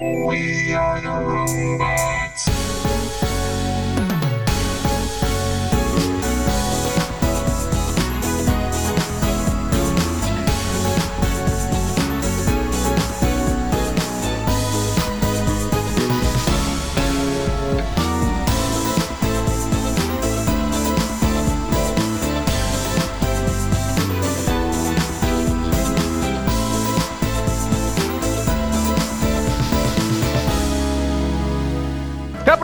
We are the robots.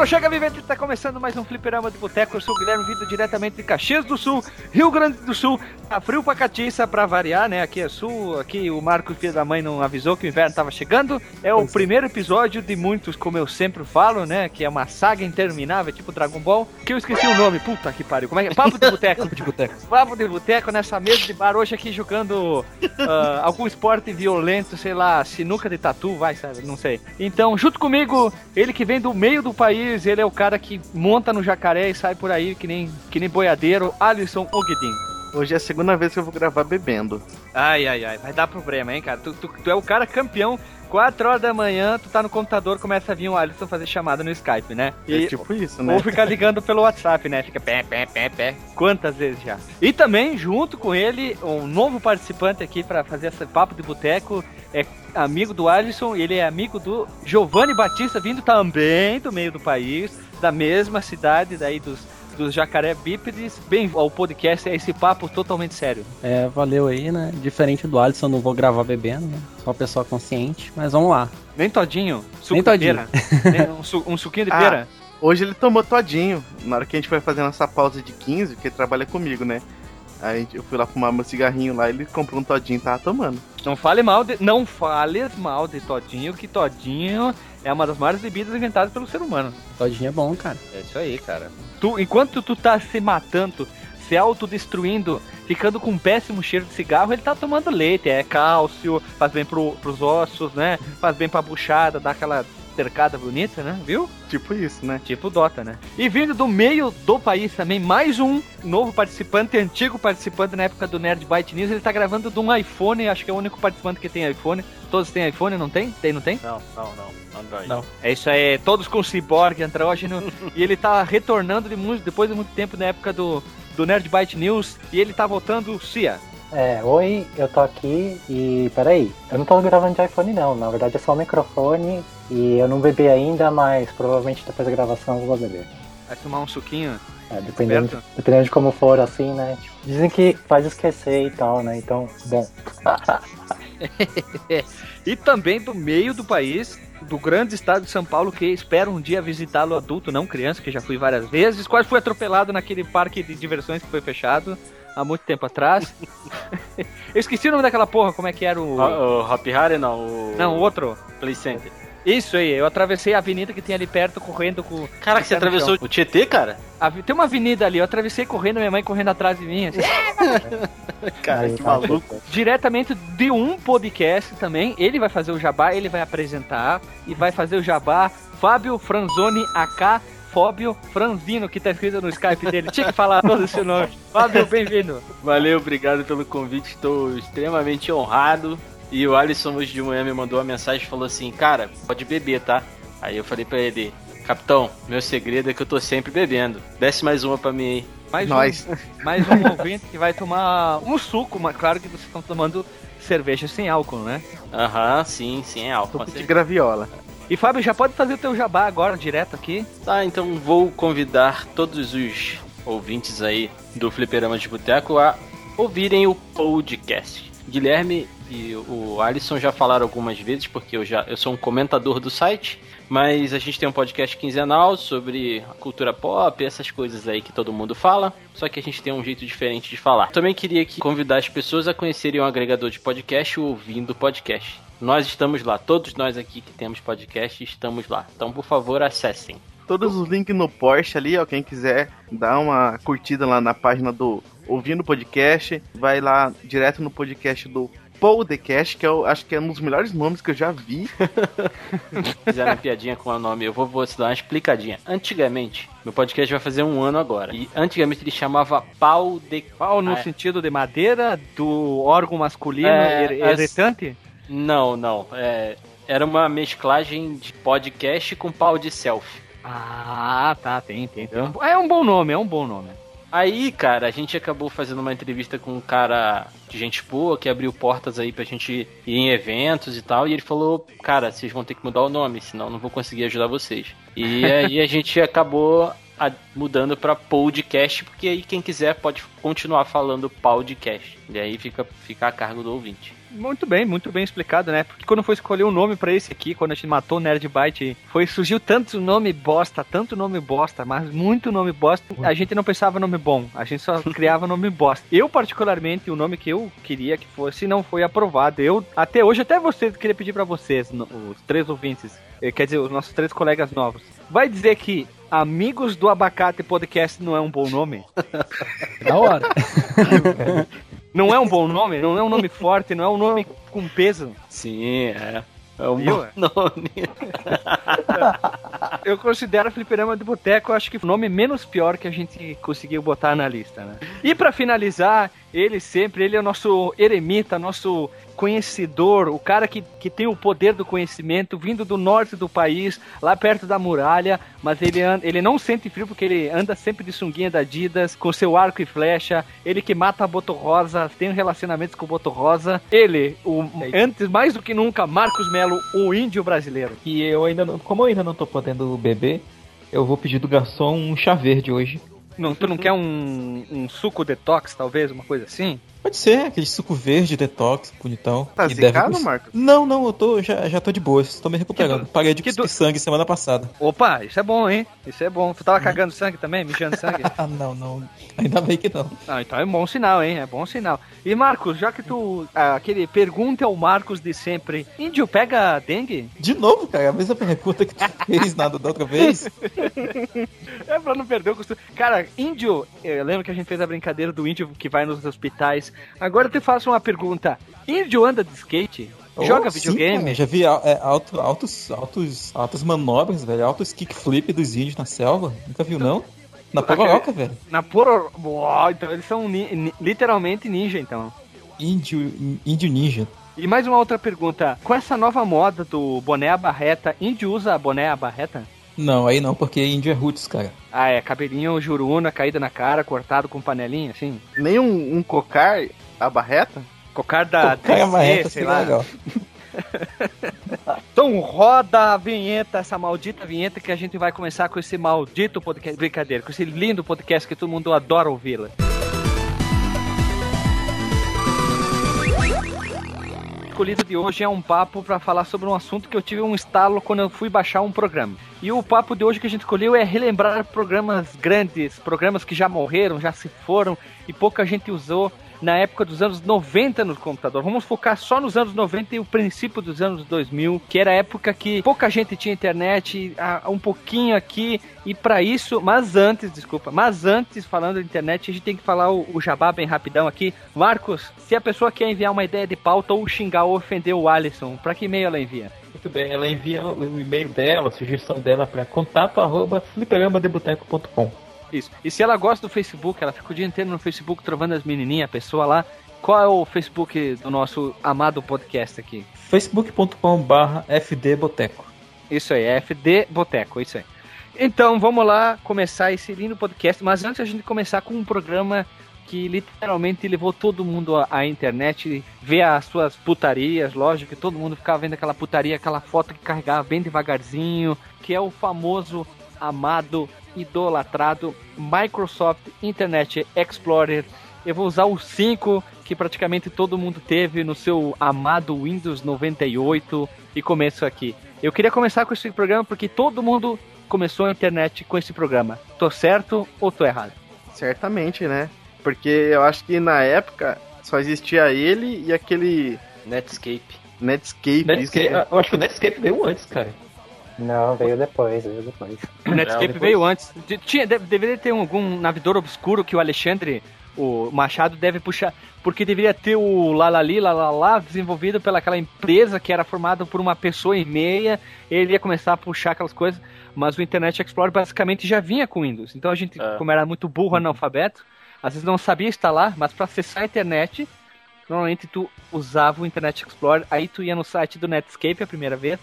Chega Vivente, tá começando mais um Fliperama de Boteco. Eu sou o Guilherme, vindo diretamente de Caxias do Sul, Rio Grande do Sul. Tá frio pra catiça pra variar, né? Aqui é sul, aqui o Marcos, filho da mãe, não avisou que o inverno tava chegando. É o primeiro episódio de muitos, como eu sempre falo, né? Que é uma saga interminável, tipo Dragon Ball. Que eu esqueci o nome, puta que pariu. Como é que é? Papo de Boteco. Papo de Boteco. Papo de Boteco nessa mesa de bar hoje aqui jogando uh, algum esporte violento, sei lá, sinuca de tatu, vai, sabe? Não sei. Então, junto comigo, ele que vem do meio do país, ele é o cara que monta no jacaré e sai por aí que nem, que nem boiadeiro, Alisson Ogdin. Hoje é a segunda vez que eu vou gravar bebendo. Ai, ai, ai, vai dar problema, hein, cara? Tu, tu, tu é o cara campeão 4 horas da manhã, tu tá no computador, começa a vir um Alisson fazer chamada no Skype, né? E, é tipo isso, né? Ou ficar ligando pelo WhatsApp, né? Fica pé, pé, pé, pé. Quantas vezes já? E também, junto com ele, um novo participante aqui para fazer esse papo de boteco é amigo do Alisson, ele é amigo do Giovanni Batista, vindo também do meio do país da mesma cidade, daí dos, dos jacaré bípedes. Bem ao podcast, é esse papo totalmente sério. É, valeu aí, né? Diferente do Alisson, não vou gravar bebendo, né? Só pessoa consciente, mas vamos lá. Nem todinho, suco Nem todinho. pera. um, su um suquinho de ah, pera. Hoje ele tomou todinho, na hora que a gente foi fazendo essa pausa de 15, porque ele trabalha comigo, né? Aí eu fui lá fumar meu cigarrinho lá, ele comprou um todinho e tava tomando. Não fale mal de, não fale mal de todinho, que todinho é uma das maiores bebidas inventadas pelo ser humano. Todinho é bom, cara. É isso aí, cara. Tu, enquanto tu tá se matando, se autodestruindo, ficando com um péssimo cheiro de cigarro, ele tá tomando leite, é cálcio, faz bem pro, pros ossos, né? Faz bem pra buchada, dá aquela cercada bonita, né? Viu? Tipo isso, né? Tipo Dota, né? E vindo do meio do país também, mais um novo participante, antigo participante na época do Nerd Byte News. Ele tá gravando de um iPhone, acho que é o único participante que tem iPhone. Todos têm iPhone, não tem? Tem, não tem? Não, não, não. Android. Não. É isso aí, todos com cyborg, andrógeno. e ele tá retornando de muito, depois de muito tempo na época do, do Nerd Byte News. E ele tá voltando, Cia. É, oi, eu tô aqui e peraí, eu não tô gravando de iPhone não, na verdade é só o microfone e eu não bebi ainda, mas provavelmente depois da gravação eu vou beber. Vai tomar um suquinho? É, dependendo, dependendo de como for assim, né? Tipo, dizem que faz esquecer e tal, né? Então, bom. e também do meio do país, do grande estado de São Paulo, que espero um dia visitá-lo adulto, não criança, que já fui várias vezes. Quase fui atropelado naquele parque de diversões que foi fechado há muito tempo atrás. Eu esqueci o nome daquela porra, como é que era o. O, o Happy Harry, não. O... Não, o outro. Play Center. Isso aí, eu atravessei a avenida que tem ali perto, correndo com. Cara, que você atravessou o Tietê, cara? Tem uma avenida ali, eu atravessei correndo, minha mãe correndo atrás de mim. Assim. cara, que maluco. Diretamente de um podcast também. Ele vai fazer o jabá, ele vai apresentar e vai fazer o jabá. Fábio Franzoni AK Fóbio Franzino, que tá escrito no Skype dele. Tinha que falar todo esse nome. Fábio, bem-vindo. Valeu, obrigado pelo convite. Estou extremamente honrado. E o Alisson hoje de manhã me mandou uma mensagem e falou assim: Cara, pode beber, tá? Aí eu falei pra ele: Capitão, meu segredo é que eu tô sempre bebendo. Desce mais uma pra mim aí. Mais Nós. Um, mais um ouvinte que vai tomar um suco, mas claro que vocês estão tomando cerveja sem álcool, né? Aham, sim, sem álcool. Suco de graviola. E Fábio, já pode fazer o teu jabá agora, direto aqui? Tá, então vou convidar todos os ouvintes aí do Fliperama de Boteco a ouvirem o podcast. Guilherme e o Alisson já falaram algumas vezes, porque eu já eu sou um comentador do site, mas a gente tem um podcast quinzenal sobre cultura pop, essas coisas aí que todo mundo fala, só que a gente tem um jeito diferente de falar. Também queria convidar as pessoas a conhecerem um agregador de podcast ouvindo podcast. Nós estamos lá, todos nós aqui que temos podcast estamos lá. Então, por favor, acessem. Todos os links no Porsche ali, ó, quem quiser dar uma curtida lá na página do Ouvindo Podcast, vai lá direto no podcast do Podcast, que eu acho que é um dos melhores nomes que eu já vi. Fizeram uma piadinha com o nome, eu vou, vou te dar uma explicadinha. Antigamente, meu podcast vai fazer um ano agora. E antigamente ele chamava Pau de. Pau no ah, é. sentido de madeira, do órgão masculino é, eretante? Não, não. É, era uma mesclagem de podcast com pau de selfie. Ah, tá, tem, tem. tem. É um bom nome, é um bom nome. Aí, cara, a gente acabou fazendo uma entrevista com um cara de gente boa que abriu portas aí pra gente ir em eventos e tal. E ele falou: Cara, vocês vão ter que mudar o nome, senão não vou conseguir ajudar vocês. E aí a gente acabou a- mudando pra podcast, porque aí quem quiser pode continuar falando podcast. E aí fica, fica a cargo do ouvinte. Muito bem, muito bem explicado, né? Porque quando foi escolher um nome pra esse aqui, quando a gente matou o Nerd Byte, foi surgiu tanto nome bosta, tanto nome bosta, mas muito nome bosta. A gente não pensava nome bom, a gente só criava nome bosta. Eu particularmente, o nome que eu queria que fosse não foi aprovado. Eu até hoje até vocês queria pedir pra vocês, os três ouvintes, eh, quer dizer, os nossos três colegas novos. Vai dizer que Amigos do Abacate Podcast não é um bom nome? Da hora. Não é um bom nome? Não é um nome forte, não é um nome com peso? Sim, é. É um Viu? bom nome. Eu considero Fliperama de Boteco, acho que o nome menos pior que a gente conseguiu botar na lista, né? E pra finalizar, ele sempre, ele é o nosso eremita, nosso conhecedor, o cara que, que tem o poder do conhecimento, vindo do norte do país, lá perto da muralha, mas ele, anda, ele não sente frio porque ele anda sempre de sunguinha da Adidas, com seu arco e flecha, ele que mata a Boto Rosa, tem relacionamentos com o Boto Rosa, ele, o, antes, mais do que nunca, Marcos Melo, o índio brasileiro. E eu ainda não, como eu ainda não tô podendo beber, eu vou pedir do garçom um chá verde hoje. Não, tu não quer um, um suco detox, talvez, uma coisa assim? Pode ser, aquele suco verde, detox, bonitão. Tá deve zicado, cust- Marcos? Não, não, eu tô, já, já tô de boa, tô me recuperando. Do- Parei de que do- cuspir sangue semana passada. Opa, isso é bom, hein? Isso é bom. Tu tava cagando sangue também, mijando sangue? Ah, não, não. Ainda bem que não. Não, então é bom sinal, hein? É bom sinal. E Marcos, já que tu. ah, aquele pergunta ao Marcos de sempre: Índio pega dengue? De novo, cara, a mesma pergunta que tu fez nada da outra vez. É pra não perder o costume. Cara, índio, eu lembro que a gente fez a brincadeira do índio que vai nos hospitais. Agora eu te faço uma pergunta: Índio anda de skate? Joga Oh, sim, videogame? cara, já vi é, alto, altos, altos, altas manobras, velho. Altos kickflip dos índios na selva. Nunca viu, não? Na Pororoca, velho. Na Poro. Uau, então eles são ni- literalmente ninja, então. Índio, índio ninja. E mais uma outra pergunta: com essa nova moda do boné à barreta, índio usa boné à barreta? Não, aí não, porque índio é roots, cara. Ah, é, cabelinho juruna, caída na cara, cortado com panelinha, assim. Nem um, um cocar a barreta? Cocar da Cara, DC, marreta sei seria lá. legal. Então roda a vinheta, essa maldita vinheta que a gente vai começar com esse maldito podcast, brincadeira, com esse lindo podcast que todo mundo adora ouvi-la. Escolhido de hoje é um papo para falar sobre um assunto que eu tive um estalo quando eu fui baixar um programa. E o papo de hoje que a gente escolheu é relembrar programas grandes, programas que já morreram, já se foram e pouca gente usou na época dos anos 90 no computador. Vamos focar só nos anos 90 e o princípio dos anos 2000, que era a época que pouca gente tinha internet, um pouquinho aqui, e para isso, mas antes, desculpa, mas antes, falando de internet, a gente tem que falar o, o jabá bem rapidão aqui. Marcos, se a pessoa quer enviar uma ideia de pauta ou xingar ou ofender o Alisson, para que e-mail ela envia? Muito bem, ela envia o e-mail dela, a sugestão dela para contato arroba fliperamadeboteco.com. Isso. E se ela gosta do Facebook, ela fica o dia inteiro no Facebook trovando as menininhas, a pessoa lá. Qual é o Facebook do nosso amado podcast aqui? facebook.com barra fdboteco. Isso aí, é FD Boteco, isso aí. Então, vamos lá começar esse lindo podcast, mas antes a gente começar com um programa que literalmente levou todo mundo à, à internet, ver as suas putarias, lógico que todo mundo ficava vendo aquela putaria, aquela foto que carregava bem devagarzinho, que é o famoso, amado, idolatrado Microsoft Internet Explorer. Eu vou usar o 5 que praticamente todo mundo teve no seu amado Windows 98 e começo aqui. Eu queria começar com esse programa porque todo mundo começou a internet com esse programa. Tô certo ou tô errado? Certamente, né? Porque eu acho que na época só existia ele e aquele Netscape. Netscape. Netscape, isso, eu acho que o Netscape veio antes, cara. Não, veio depois, veio depois. O Netscape depois- veio antes. De- Tinha, deve- deveria ter algum navegador obscuro que o Alexandre, o Machado, deve puxar. Porque deveria ter o Lalali, Lalala, desenvolvido pelaquela empresa que era formada por uma pessoa e meia. Ele ia começar a puxar aquelas coisas. Mas o Internet Explorer basicamente já vinha com Windows. Então a gente, É. como era muito burro, analfabeto, às vezes não sabia instalar, mas para acessar a internet, normalmente tu usava o Internet Explorer, aí tu ia no site do Netscape a primeira vez,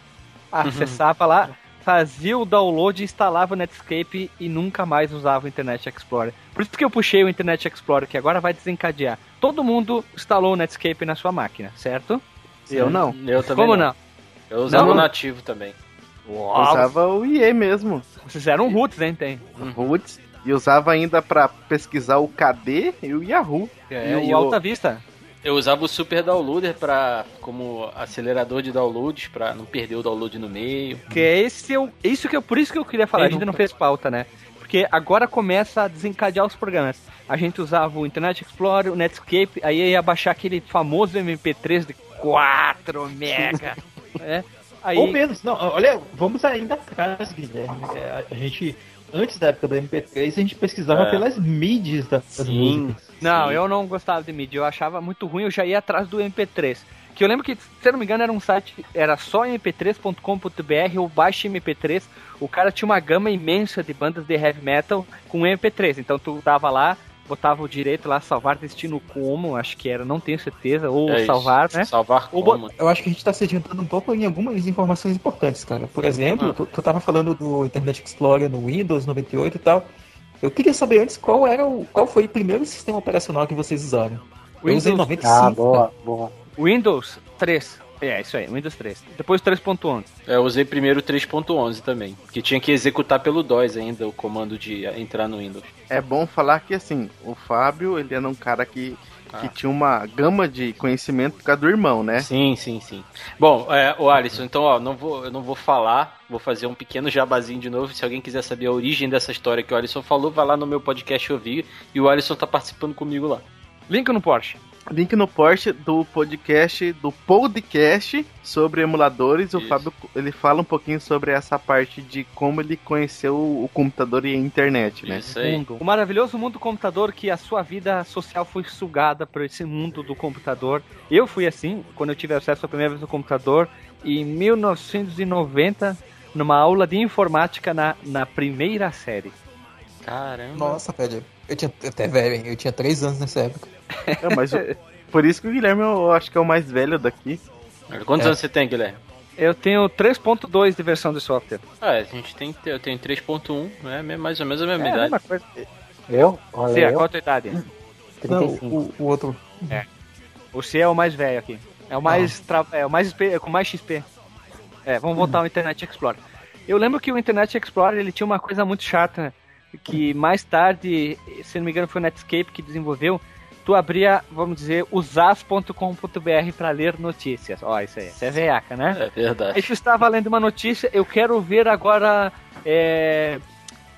acessava lá, fazia o download, instalava o Netscape e nunca mais usava o Internet Explorer. Por isso que eu puxei o Internet Explorer, que agora vai desencadear. Todo mundo instalou o Netscape na sua máquina, certo? Eu não. Eu também Como não? Eu usava Não? o nativo também. Usava o IE mesmo. Vocês eram roots, hein, tem? Roots. E usava ainda pra pesquisar o KD e o Yahoo. É, e o Alta Vista. Eu usava o Super Downloader pra, como acelerador de downloads, pra não perder o download no meio. Que é esse eu, isso que eu, por isso que eu queria falar, a gente não fez pauta, né? Porque agora começa a desencadear os programas. A gente usava o Internet Explorer, o Netscape, aí ia baixar aquele famoso MP3 de 4 mega. é. Aí, Ou menos, não, olha, vamos ainda atrás, Guilherme. É, a gente, antes da época do MP3, a gente pesquisava É. pelas mídias das Sim. músicas. Não, eu não gostava de mídia, eu achava muito ruim, eu já ia atrás do MP3. Que eu lembro que, se eu não me engano, era um site, era só mp3.com.br ou baixa mp3. O cara tinha uma gama imensa de bandas de heavy metal com mp3. Então tu dava lá, botava o direito lá, salvar destino como, acho que era, não tenho certeza, ou É isso. salvar, né? Salvar Ou como. Eu acho que a gente tá se adiantando um pouco em algumas informações importantes, cara. Por exemplo, Ah. tu, tu tava falando do Internet Explorer no Windows 98 e tal. Eu queria saber antes qual era o, qual foi o primeiro sistema operacional que vocês usaram. Eu usei Windows- 95. Ah, boa, boa. Windows 3. É, isso aí, Windows 3. Depois 3.11. É, Eu usei primeiro o 3.11 também, que tinha que executar pelo DOS ainda o comando de entrar no Windows. É bom falar que assim, o Fábio, ele era um cara que, que tinha uma gama de conhecimento por causa do irmão, né? Sim, sim, sim. Bom, é, o Alisson, então, ó, não vou, eu não vou falar, vou fazer um pequeno jabazinho de novo. Se alguém quiser saber a origem dessa história que o Alisson falou, vai lá no meu podcast ouvir e o Alisson tá participando comigo lá. Link no Porsche. Link no post do podcast, do podcast sobre emuladores. O Isso. Fábio, ele fala um pouquinho sobre essa parte de como ele conheceu o computador e a internet, né? Isso aí. Mundo. O maravilhoso mundo do computador que a sua vida social foi sugada por esse mundo do computador. Eu fui assim, quando eu tive acesso à primeira vez ao computador, em 1990, numa aula de informática na, na primeira série. Caramba. Nossa, velho. Eu tinha até velho, hein? Eu tinha 3 anos nessa época. É, mas o- por isso que o Guilherme eu acho que é o mais velho daqui. Quantos É. anos você tem, Guilherme? Eu tenho 3.2 de versão de software. Ah, a gente tem, eu tenho 3.1, né? Mais ou menos a mesma É, a idade. mesma coisa. Eu? Olha, Sim, eu? qual a tua idade? Não, 35. o, o outro. Você é o mais velho aqui. É o mais. tra- É o mais XP, é com mais XP. É, vamos voltar ao Internet Explorer. Eu lembro que o Internet Explorer ele tinha uma coisa muito chata, né? Que mais tarde, se não me engano, foi o Netscape que desenvolveu. Tu abria, vamos dizer, usas.com.br para ler notícias. Ó, isso aí, isso é veiaca, né? É verdade. Aí tu estava lendo uma notícia, eu quero ver agora. É,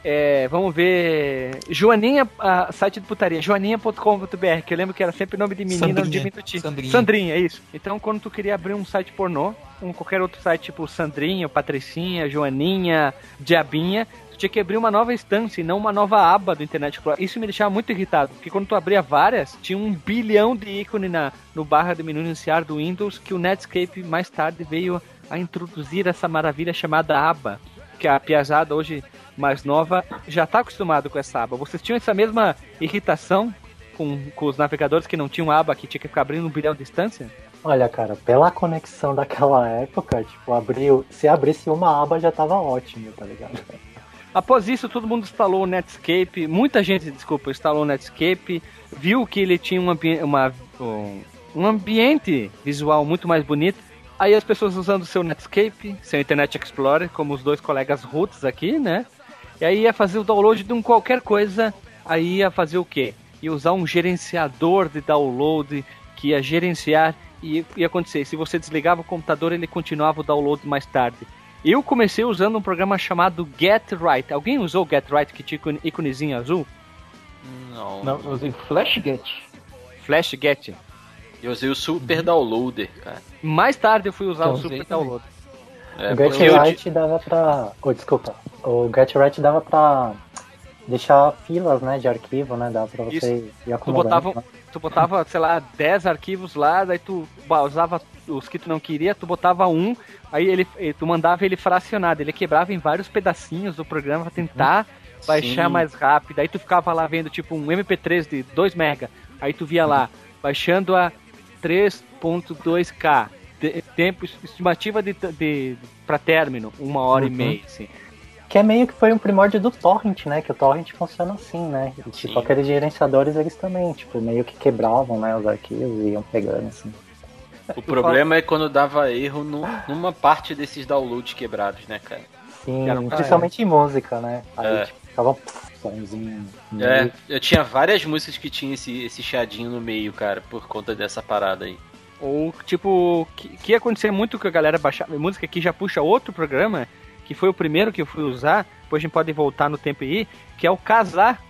é, vamos ver. Joaninha, a, site de putaria, joaninha.com.br, que eu lembro que era sempre nome de menina ou de Sandrinha. Sandrinha. Sandrinha, é isso. Então quando tu queria abrir um site pornô, um qualquer outro site tipo Sandrinha, Patricinha, Joaninha, Diabinha, tinha que abrir uma nova instância e não uma nova aba do Internet Explorer. Isso me deixava muito irritado, porque quando tu abria várias, tinha um bilhão de ícone na, no barra de menu iniciar do Windows que o Netscape mais tarde veio a introduzir essa maravilha chamada aba, que a piazada hoje mais nova já está acostumado com essa aba. Vocês tinham essa mesma irritação com, com os navegadores que não tinham aba, que tinha que ficar abrindo um bilhão de instância? Olha, cara, pela conexão daquela época, tipo, abriu. Se abrisse uma aba já tava ótimo, tá ligado? Após isso, todo mundo instalou o Netscape. Muita gente, desculpa, instalou o Netscape. Viu que ele tinha um, ambi uma, um, um ambiente visual muito mais bonito. Aí as pessoas usando seu Netscape, seu Internet Explorer, como os dois colegas roots aqui, né? E aí ia fazer o download de um qualquer coisa. Aí ia fazer o quê? Ia usar um gerenciador de download que ia gerenciar e ia acontecer. Se você desligava o computador, ele continuava o download mais tarde. Eu comecei usando um programa chamado Get Right. Alguém usou o Get Right que tinha ícone- íconezinho azul? Não. Não, eu usei FlashGet. Flash Get. Eu usei o Super Downloader, cara. Mais tarde eu fui usar Eu o Super também. Download. É, o porque eu- GetRight dava pra. Oh, desculpa. O GetRight dava pra deixar filas, né, de arquivo, né? Dava pra você ir Tu acomodando. botava, né? Tu botava, sei lá, 10 arquivos lá, daí tu usava os que tu não queria, tu botava um, aí ele, tu mandava ele fracionado, ele quebrava em vários pedacinhos do programa pra tentar baixar Sim. mais rápido. Aí tu ficava lá vendo tipo um MP3 de 2 mega, aí tu via lá baixando a MP3.2K. Te- Tempo, estimativa de, de, para término, uma hora e Uhum. meia, assim. Que é meio que foi um primórdio do torrent, né? Que o torrent funciona assim, né? E, tipo, Sim. aqueles gerenciadores, eles também, tipo, meio que quebravam, né? Os arquivos e iam pegando, assim. O problema é quando dava erro no- numa parte desses downloads quebrados, né, cara? Sim, Era um- principalmente em música, né? Aí, É. tipo, ficava um somzinho. É, eu tinha várias músicas que tinha esse, esse chadinho no meio, cara, por conta dessa parada aí. Ou, tipo, que, que ia acontecer muito que a galera baixava música que já puxa outro programa, que foi o primeiro que eu fui usar, depois a gente pode voltar no tempo aí, que é o Casar,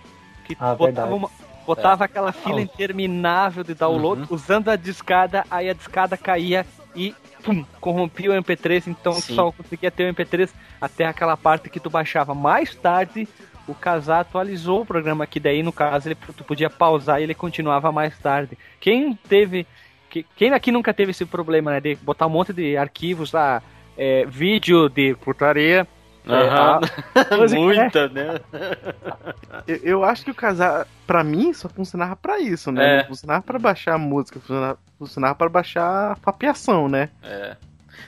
que Ah, botava, uma- botava aquela fila interminável de download, Uhum. usando a discada, aí a discada caía e pum, corrompia o MP3, então Sim. só conseguia ter o MP3 até aquela parte que tu baixava. Mais tarde, o Casar atualizou o programa, que daí, no caso, ele, tu podia pausar e ele continuava mais tarde. Quem teve que- quem aqui nunca teve esse problema, né? De botar um monte de arquivos lá, é, vídeo de putaria. Aham. É, Muita, né? Eu, eu acho que o casar, pra mim, só funcionava pra isso, né? É. Não funcionava pra baixar a música, funcionava, funcionava pra baixar a papeação, né? É.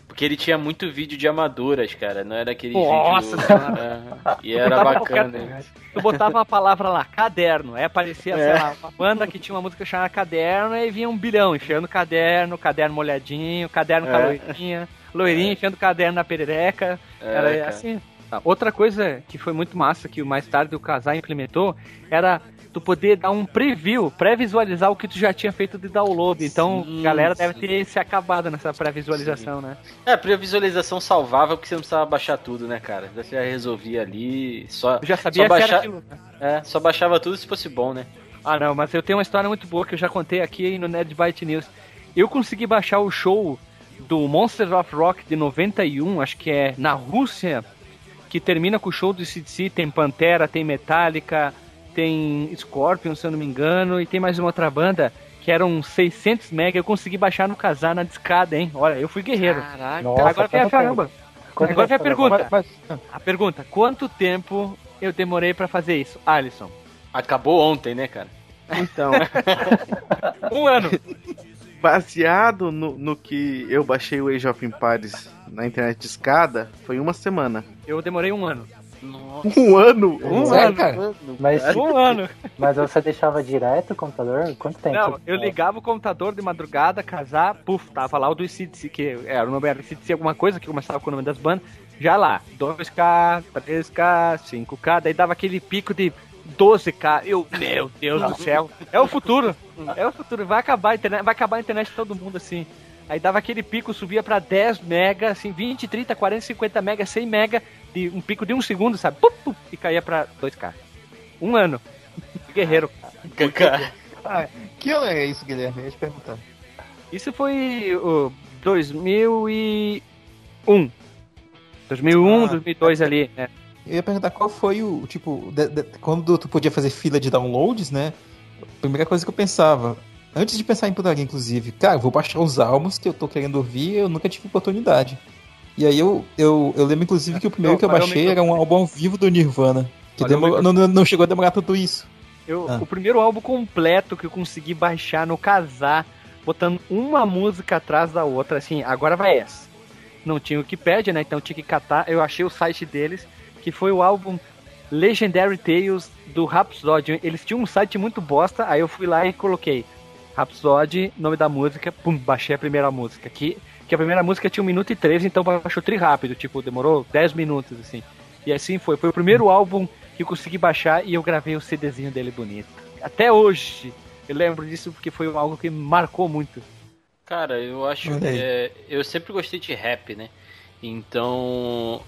Porque ele tinha muito vídeo de amadoras, cara. Não era aquele Nossa vídeo. Senhora. É, e era bacana. qualquer- Tu botava uma palavra lá, caderno, aí aparecia, sei É. lá, uma banda que tinha uma música chamada Caderno, e vinha um bilhão enfiando caderno, caderno molhadinho, caderno com a É. loirinha, loirinha enfiando caderno na perereca. É, Era cara. assim. Ah, Outra coisa que foi muito massa que mais tarde o Casar implementou era tu poder dar um preview, pré-visualizar o que tu já tinha feito de download. Então, Sim, galera deve sim. ter se acabado nessa pré-visualização, né? É, a visualização salvava porque você não precisava baixar tudo, né, cara? Você já resolvia ali. Só, Eu já sabia só, que era baixa... aquilo. né? é, só baixava tudo se fosse bom, né? Ah, não, mas eu tenho uma história muito boa que eu já contei aqui no Nerd Byte News. Eu consegui baixar o show do Monsters of Rock de 91, acho que é na Rússia, que termina com o show do CDC. Tem Pantera, tem Metallica, tem Scorpion, se eu não me engano, e tem mais uma outra banda que eram 600 mega. Eu consegui baixar no casar na discada, hein? Olha, eu fui guerreiro. Caraca. Nossa, Agora vem a caramba. Quanto Agora vem a pergunta. Mas, mas- A pergunta: quanto tempo eu demorei pra fazer isso, Alisson? Acabou ontem, né, cara? Então, Um ano. Baseado no, no que eu baixei o Age of Empires na internet de escada, foi uma semana. Eu demorei um ano. Nossa. Um ano? Um Sério, ano. cara? Mas, Um ano. mas você deixava direto o computador? Quanto tempo? Não, eu ligava o computador de madrugada, casar, puf, tava lá o do ICDC, que era o nome era ICDC alguma coisa, que começava com o nome das bandas, já lá, 2K, 3K, 5K, daí dava aquele pico de 12K, eu, meu Deus do céu, é o futuro, é o futuro, vai acabar a internet, vai acabar a internet de todo mundo assim. Aí dava aquele pico, subia pra 10 mega, assim, 20, 30, 40, 50 mega, 100 mega, de um pico de um segundo, sabe? Pup, pup, e caía pra 2K. Um ano. Guerreiro. Cara, Ah, que ano é isso, Guilherme? Eu ia te perguntar. Isso foi o 2001. 2001, Ah, 2002 ali, né? Eu ia perguntar qual foi o, tipo, de- de- quando tu podia fazer fila de downloads, né? A primeira coisa que eu pensava, antes de pensar em putaria, inclusive, cara, vou baixar os álbuns que eu tô querendo ouvir, eu nunca tive oportunidade. E aí eu, eu, eu lembro, inclusive, que o primeiro que eu baixei era um álbum ao vivo do Nirvana. Que demorou- não, não- não chegou a demorar tudo isso. Eu, Ah. O primeiro álbum completo que eu consegui baixar no casar, botando uma música atrás da outra, assim, agora vai essa. Não tinha o que pede, né? Então tinha que catar. Eu achei o site deles, que foi o álbum Legendary Tales do Rhapsody. Eles tinham um site muito bosta, aí eu fui lá e coloquei Rhapsody, nome da música, pum, baixei a primeira música. Que, que a primeira música tinha 1 minuto e 13, então baixou tri rápido, tipo, demorou 10 minutos, assim. E assim foi. Foi o primeiro álbum que eu consegui baixar e eu gravei o CDzinho dele bonito. Até hoje eu lembro disso porque foi algo que me marcou muito. Cara, eu acho aí. é, eu sempre gostei de rap, né? Então,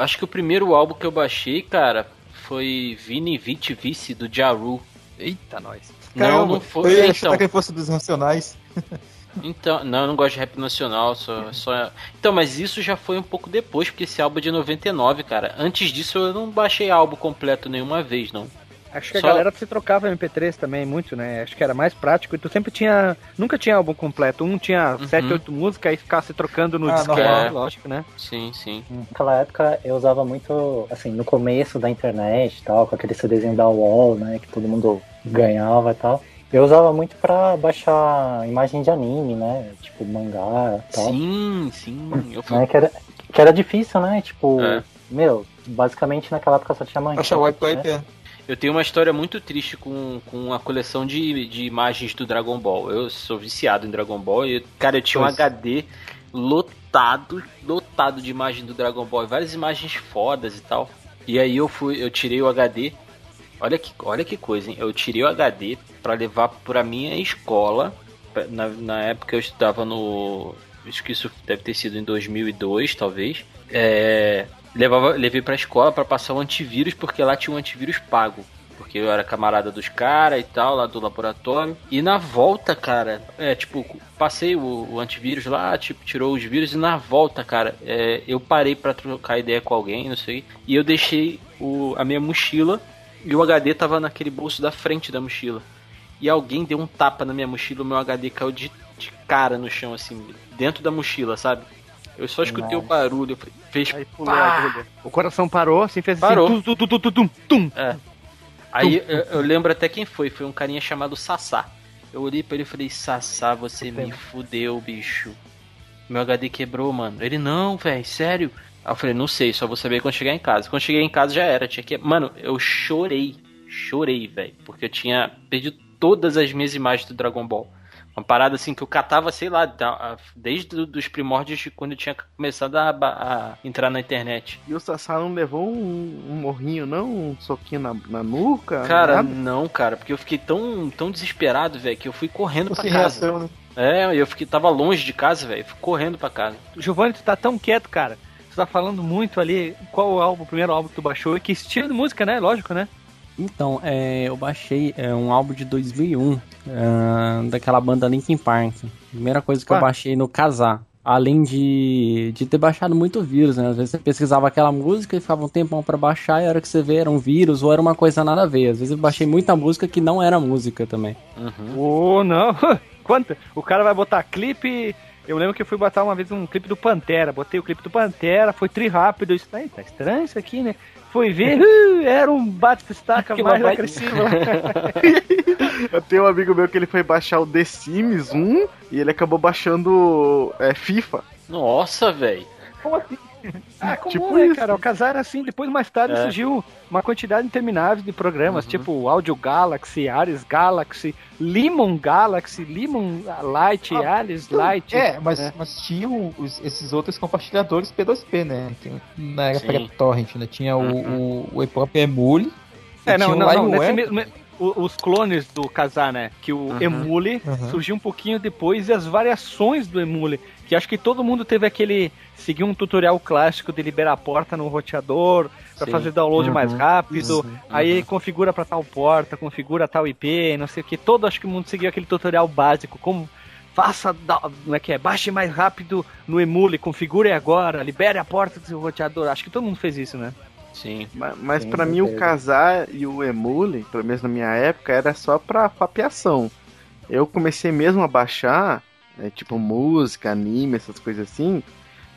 acho que o primeiro álbum que eu baixei, cara, foi Vini Vit Vice do Jaru. Eita, nós. Não, não foi. Eu ia Então, que fosse dos Nacionais. então, não, eu não gosto de rap nacional, só, só. Então, mas isso já foi um pouco depois, porque esse álbum é de 99, cara. Antes disso eu não baixei álbum completo nenhuma vez, não. Acho que Só- a galera se trocava MP3 também muito, né? Acho que era mais prático. E tu sempre tinha. Nunca tinha álbum completo. Um tinha Uhum. 7, 8 músicas e ficava se trocando no Ah, disquete, normal. lógico, né? Sim, sim. Naquela época eu usava muito, assim, no começo da internet e tal, com aquele CDzinho da UOL, né, que todo mundo ganhava e tal. Eu usava muito pra baixar imagem de anime, né? Tipo, mangá e tal. Sim, sim. Eu fui... Né? Que, era, que era difícil, né? Tipo, É. meu, basicamente naquela época só tinha mangá. Achar o wipe né? é. Eu tenho uma história muito triste com, com a coleção de, de imagens do Dragon Ball. Eu sou viciado em Dragon Ball e, cara, eu tinha um Pois. HD lotado, lotado de imagem do Dragon Ball, várias imagens fodas e tal. E aí eu fui, eu tirei o HD. Olha que, olha que coisa, hein? Eu tirei o HD pra levar pra minha escola. Na, na época eu estudava no. Acho que isso deve ter sido em 2002, talvez. É, levava, levei pra escola pra passar o antivírus, porque lá tinha um antivírus pago. Porque eu era camarada dos caras e tal, lá do laboratório. E na volta, cara, é tipo, passei o, o antivírus lá, tipo, tirou os vírus. E na volta, cara, é, eu parei pra trocar ideia com alguém, não sei. E eu deixei o, a minha mochila e o HD tava naquele bolso da frente da mochila. E alguém deu um tapa na minha mochila, o meu HD caiu de, de cara no chão, assim, dentro da mochila, sabe? Eu só escutei o barulho, fez Aí pulou a agulha. O coração parou, assim, fez Parou. assim. Tum, tum, tum, tum, tum, tum. Aí eu, eu lembro até quem foi, foi um carinha chamado Sassá. Eu olhei pra ele e falei, Sassá, você me fudeu, bicho. Meu HD quebrou, mano. Ele, não, velho, sério. Aí eu falei, não sei, só vou saber quando chegar em casa. Quando cheguei em casa já era, tinha que. Mano, eu chorei. Chorei, velho. Porque eu tinha perdido todas as minhas imagens do Dragon Ball. Uma parada assim que eu catava, sei lá, desde dos primórdios de quando eu tinha começado a, a entrar na internet. E o Sassá não levou um, um morrinho, não? Um soquinho na, na nuca? Cara, nada? não, cara, porque eu fiquei tão, tão desesperado, velho, que eu fui correndo pra Sem casa. reação, né? É, eu fiquei tava longe de casa, velho, fui correndo pra casa. Giovanni, tu tá tão quieto, cara. Tu tá falando muito ali. Qual o álbum, o primeiro álbum que tu baixou e que estilo de música, né? Lógico, né? Então, é, eu baixei é, um álbum de 2001 é, daquela banda Linkin Park. Primeira coisa que Ah. eu baixei no casar. Além de, de ter baixado muito vírus, né? Às vezes você pesquisava aquela música e ficava um tempão pra baixar e a hora que você vê era um vírus ou era uma coisa nada a ver. Às vezes eu baixei muita música que não era música também. Uhum. Ô, não. Quanto? O cara vai botar clipe. Eu lembro que eu fui botar uma vez um clipe do Pantera. Botei o clipe do Pantera, foi tri rápido. Isso daí, tá estranho isso aqui, né? Fui ver, uh, era um bate-estaca Que mais babai- agressivo. Eu tenho um amigo meu que ele foi baixar o The Sims 1 e ele acabou baixando é, FIFA. Nossa, velho. Como assim? Ah, comum, Tipo né, isso. cara? O casar era assim. Depois, mais tarde, É. surgiu uma quantidade interminável de programas, Uhum. tipo Audio Galaxy, Ares Galaxy, Lemon Galaxy, Lemon Light, Ah, Ares Light. É, mas, mas tinham os- esses outros compartilhadores P2P, né? Tem- na era Sim. pré-torrent, né? Tinha o, Uhum. o, o próprio Emule. É, não, não, o não. Nesse mesmo, o- os clones do Kazaa, né? Que o Uhum. Emule Uhum. surgiu um pouquinho depois e as variações do Emule. Que acho que todo mundo teve aquele. Seguir um tutorial clássico de liberar a porta no roteador pra Sim. fazer download Uhum. mais rápido. Sim. Aí configura pra tal porta, configura tal IP, não sei o que. Todo acho que o mundo seguiu aquele tutorial básico. Como faça. da- Como é que é? Baixe mais rápido no Emule, configure agora, libere a porta do seu roteador. Acho que todo mundo fez isso, né? Sim. Ma- Mas pra com mim o casar e o emule, pelo menos na minha época, era só pra papeação. Eu comecei mesmo a baixar, né, tipo música, anime, essas coisas assim,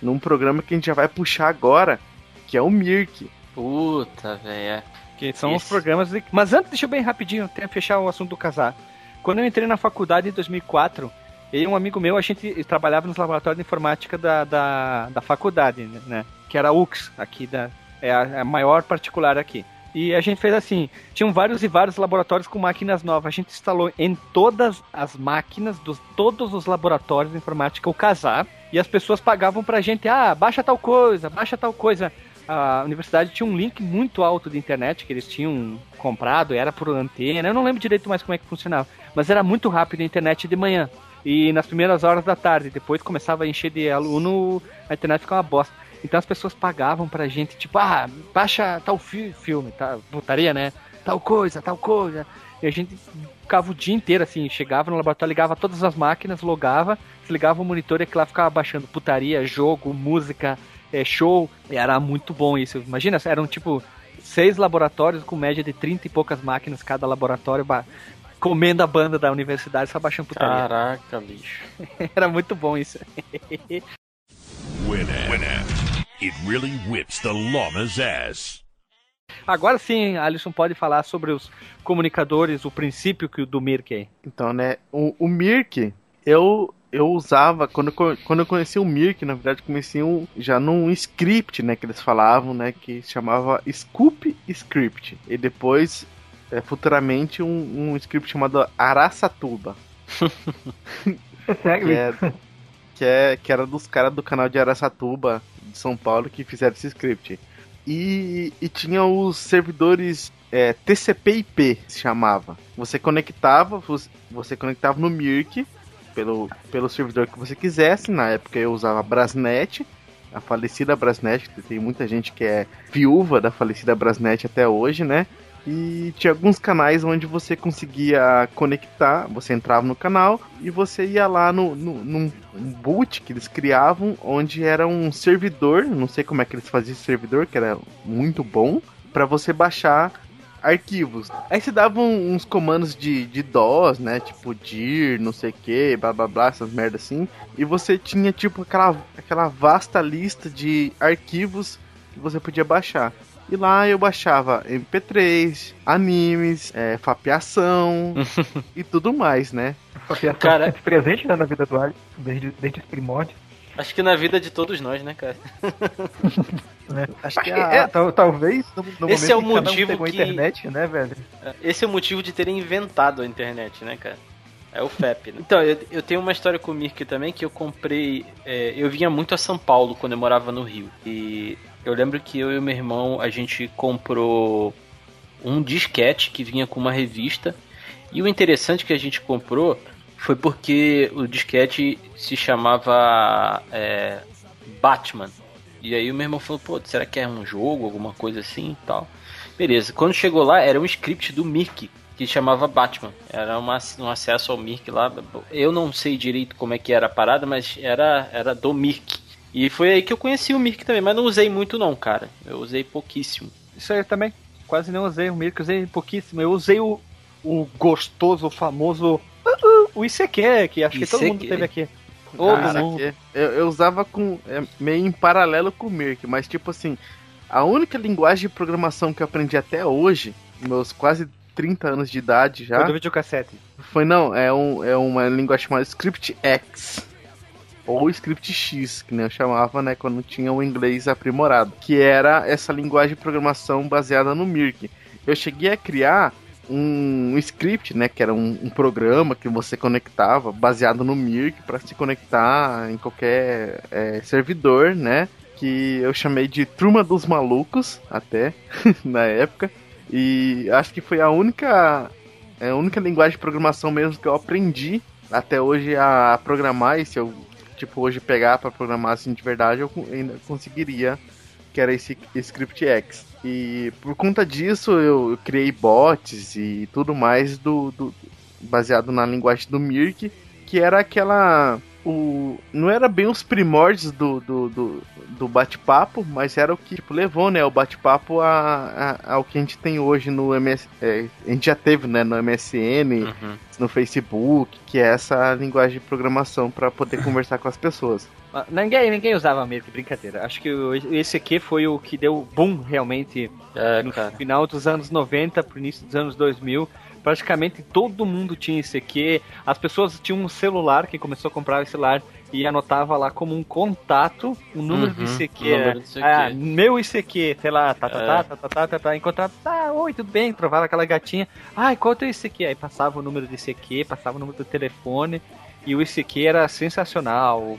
num programa que a gente já vai puxar agora, que é o Mirk. Puta, velho. Que são os Isso. programas. de- Mas antes, deixa eu bem rapidinho, até fechar o assunto do casar. Quando eu entrei na faculdade em 2004, eu e um amigo meu, a gente trabalhava nos laboratórios de informática da, da, da faculdade, né? Que era a UX, aqui da. É a, é a maior particular aqui. E a gente fez assim: tinham vários e vários laboratórios com máquinas novas. A gente instalou em todas as máquinas dos todos os laboratórios de informática o casar. E as pessoas pagavam pra gente: ah, baixa tal coisa, baixa tal coisa a universidade tinha um link muito alto de internet que eles tinham comprado, era por antena, eu não lembro direito mais como é que funcionava, mas era muito rápido a internet de manhã e nas primeiras horas da tarde, depois começava a encher de aluno, a internet ficava uma bosta. Então as pessoas pagavam pra gente, tipo, ah, baixa tal fi- filme, tá, putaria, né? Tal coisa, tal coisa. E a gente ficava o dia inteiro assim, chegava no laboratório, ligava todas as máquinas, logava, desligava o monitor e lá ficava baixando putaria, jogo, música, é, show. E era muito bom isso. Imagina, eram tipo seis laboratórios com média de 30 e poucas máquinas cada laboratório, comendo a banda da universidade, só baixando putaria. Caraca, bicho. Era muito bom isso. Winamp. It really whips the llama's ass. Agora sim, Alisson pode falar sobre os comunicadores, o princípio que o do Mirk aí. Então, né, o, o Mirk, eu eu usava, quando, eu quando eu conheci o Mirk, na verdade, eu conheci um, já num script, né, que eles falavam, né, que chamava Scoop Script. E depois, é, futuramente, um, um script chamado Araçatuba. Sério? que, é, que, é, que era dos caras do canal de Araçatuba, de São Paulo, que fizeram esse script. E, e tinha os servidores é, TCP/IP, se chamava. Você conectava, você, conectava no Mirk pelo, pelo servidor que você quisesse. Na época eu usava a Brasnet, a falecida Brasnet, que tem muita gente que é viúva da falecida Brasnet até hoje, né? E tinha alguns canais onde você conseguia conectar, você entrava no canal e você ia lá no, no, num um boot que eles criavam, onde era um servidor, não sei como é que eles faziam esse servidor, que era muito bom, para você baixar arquivos. Aí se davam uns comandos de, de DOS, né? Tipo dir, não sei o que, blá blá blá, essas merdas assim. E você tinha tipo aquela, aquela vasta lista de arquivos que você podia baixar. E lá eu baixava MP3, animes, é, fapeação e tudo mais, né? Porque Cara- é presente né, na vida do Alisson, desde, desde os primórdios. Acho que na vida de todos nós, né, cara? Né? Acho que É, é. tal- talvez no, no Esse é o que um motivo pegou a que- internet, né, velho? Esse é o motivo de terem inventado a internet, né, cara? É o FAP, né? Então, eu, eu tenho uma história com o Mirk também que eu comprei. é, eu vinha muito a São Paulo quando eu morava no Rio. E eu lembro que eu e meu irmão a gente comprou um disquete que vinha com uma revista. E o interessante que a gente comprou foi porque o disquete se chamava é, Batman. E aí o meu irmão falou, pô, será que é um jogo, alguma coisa assim e tal? Beleza, quando chegou lá era um script do Mirk que chamava Batman. Era uma, um acesso ao Mirk lá. Eu não sei direito como é que era a parada, mas era, era do Mirk. E foi aí que eu conheci o Mirk também, mas não usei muito não, cara. Eu usei pouquíssimo. Isso aí também. Quase não usei o Mirk, usei pouquíssimo. Eu usei o, o gostoso, famoso. uh, uh, O ICQ, que acho que todo mundo ICQ. teve aqui. Ah, Todo mundo. saquei. eu, eu usava com é, meio em paralelo com o Mirk, mas tipo assim, a única linguagem de programação que eu aprendi até hoje, meus quase 30 anos de idade já, Foi do videocassete. foi não, é, um, é uma linguagem chamada Script X. Ou Script X, que nem eu chamava, né, quando tinha o inglês aprimorado. Que era essa linguagem de programação baseada no Mirk. Eu cheguei a criar um script, né, que era um, um programa que você conectava baseado no Mirk para se conectar em qualquer é, servidor, né, que eu chamei de Turma dos Malucos, até, na época. E acho que foi a única é a única linguagem de programação mesmo que eu aprendi até hoje a programar. E se eu, tipo, hoje pegar para programar assim de verdade, eu ainda conseguiria, que era esse Script X. E por conta disso, eu, eu criei bots e tudo mais do, do- baseado na linguagem do Mirk, que era aquela. O, não era bem os primórdios do, do, do, do bate-papo, mas era o que tipo, levou né, o bate-papo a, a- ao que a gente tem hoje no MS. é, a gente já teve né, no MSN, Uhum. no Facebook, que é essa linguagem de programação para poder conversar com as pessoas. Mas Ninguém, ninguém usava Mirk, brincadeira. Acho que esse aqui foi o que deu boom realmente É, no cara. final dos anos 90 pro início dos anos 2000. Praticamente todo mundo tinha ICQ. As pessoas tinham um celular, quem começou a comprar o celular e anotava lá como um contato o número Uhum, ICQ. o número do né? ICQ. Ah, meu ICQ, sei lá, tá, tá, É. tá, tá, tá, tá, tá, tá. Encontrava, tá, oi, tudo bem? Trovava aquela gatinha. Ai, qual é o teu ICQ? Aí passava o número do ICQ, passava o número do telefone. E o ICQ era sensacional.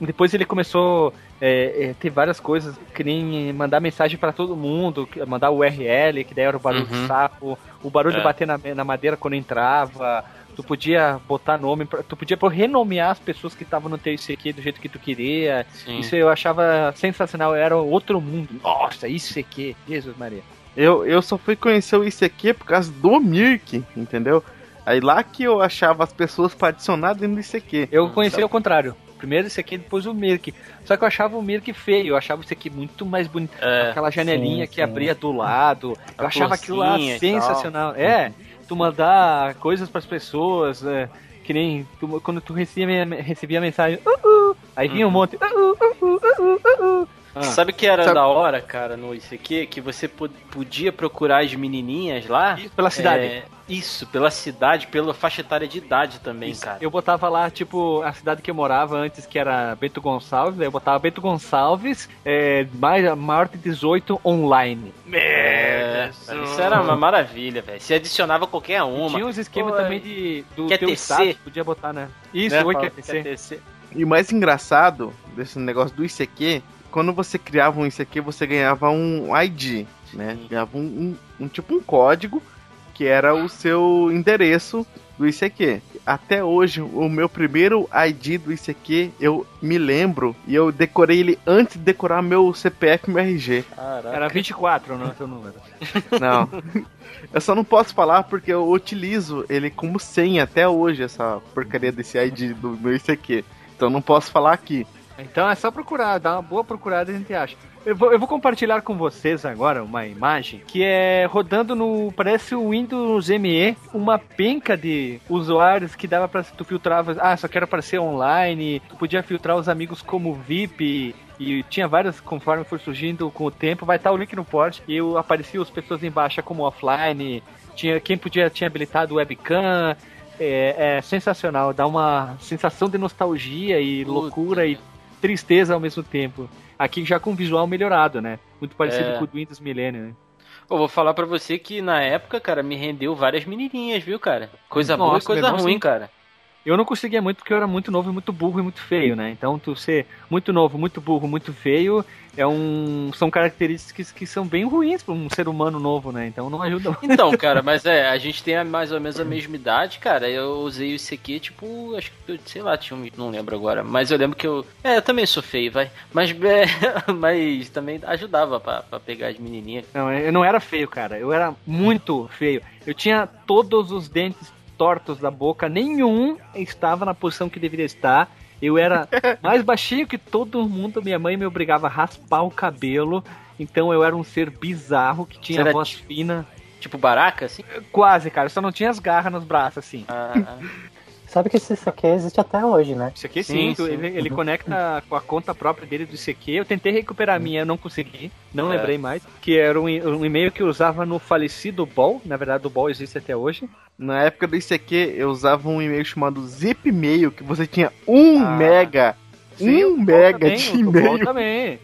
Depois ele começou é, é, ter várias coisas, que nem mandar mensagem pra todo mundo, que- mandar o URL, que daí era o barulho Uhum. do sapo, o barulho É. de bater na, na madeira quando entrava. Tu podia botar nome, tu podia renomear as pessoas que estavam no teu ICQ do jeito que tu queria. Sim. Isso eu achava sensacional, era outro mundo. Nossa, ICQ, Jesus Maria. Eu, eu só fui conhecer o ICQ por causa do Mirk, entendeu? Aí lá que eu achava as pessoas para adicionar dentro do ICQ. Eu conheci ao contrário. Primeiro esse aqui, depois o Mirk. Só que eu achava o Mirk feio, eu achava esse aqui muito mais bonito. É, Aquela janelinha sim, que sim. abria do lado. Eu A achava aquilo lá sensacional. É, tu mandar coisas pras pessoas, é, que nem tu- quando tu recebia, recebia a mensagem, "Uh, uh", aí vinha um Uhum. monte, "Uh, uh, uh, uh, uh, uh, uh". Ah, sabe o que era Sabe- da hora, cara, no ICQ? Que você po- podia procurar as menininhas lá. Isso, pela cidade. É, isso, pela cidade, pela faixa etária de idade também, cara. Eu botava lá, tipo, a cidade que eu morava antes, que era Bento Gonçalves, aí eu botava Bento Gonçalves, é, mais, maior de 18 online. É, cara, isso era uma maravilha, velho. Se adicionava qualquer uma. Tinha uns esquemas Pô, também de, do quer teu status, podia botar, né? Isso, né, tecer. quer tecer. E o mais engraçado desse negócio do ICQ, quando você criava um ICQ, você ganhava um ID, né? Sim. Ganhava um, um- um tipo um código que era o seu endereço do ICQ. Até hoje, o meu primeiro ID do ICQ, eu me lembro e eu decorei ele antes de decorar meu CPF e meu RG. Caraca. Era 24, não, seu número. Não. eu só não posso falar porque eu utilizo ele como senha até hoje, essa porcaria desse ID do meu ICQ. Então não posso falar aqui. Então é só procurar, dar uma boa procurada e a gente acha. Eu vou, eu vou compartilhar com vocês agora uma imagem que é rodando no. Parece o Windows ME, uma penca de usuários que dava pra. Tu filtrava. Ah, só quero aparecer online. Tu podia filtrar os amigos como VIP. E tinha várias, conforme for surgindo com o tempo, vai estar o link no post. E eu aparecia as pessoas embaixo como offline. Tinha quem podia tinha habilitado webcam. É, é sensacional, dá uma sensação de nostalgia e Puta. loucura e tristeza ao mesmo tempo. Aqui já com visual melhorado, né? Muito parecido É. com o do Windows Millennium, né? Eu vou falar pra você que na época, cara, me rendeu várias menininhas, viu, cara? Coisa boa e Nossa, coisa ruim, sim. cara. Eu não conseguia muito porque eu era muito novo e muito burro e muito feio, né? Então tu ser muito novo, muito burro, muito feio é um são características que são bem ruins para um ser humano novo, né? Então não ajuda. muito. Então, cara, mas é, a gente tem mais ou menos a mesma idade, cara. Eu usei isso aqui, tipo, acho que, eu, sei lá, tinha um, não lembro agora. Mas eu lembro que eu. É, eu também sou feio, vai. Mas, é, mas também ajudava pra pegar as menininhas. Não, eu não era feio, cara. Eu era muito feio. Eu tinha todos os dentes tortos da boca, nenhum estava na posição que deveria estar. Eu era mais baixinho que todo mundo. Minha mãe me obrigava a raspar o cabelo. Então eu era um ser bizarro que tinha voz fina. Tipo, baraca, assim. Quase, cara. Só não tinha as garras nos braços, assim. Ah, ah. Sabe que esse aqui existe até hoje, né? Isso aqui Sim, sim, tu- sim. Ele, ele conecta com a conta própria dele do ICQ. Eu tentei recuperar a minha, eu não consegui, não É. lembrei mais. Que era um, um e-mail que eu usava no falecido Ball. Na verdade, o Ball existe até hoje. Na época do ICQ, eu usava um e-mail chamado Zipmail, que você tinha um Ah. mega. Sim, um mega também, de e-mail. também.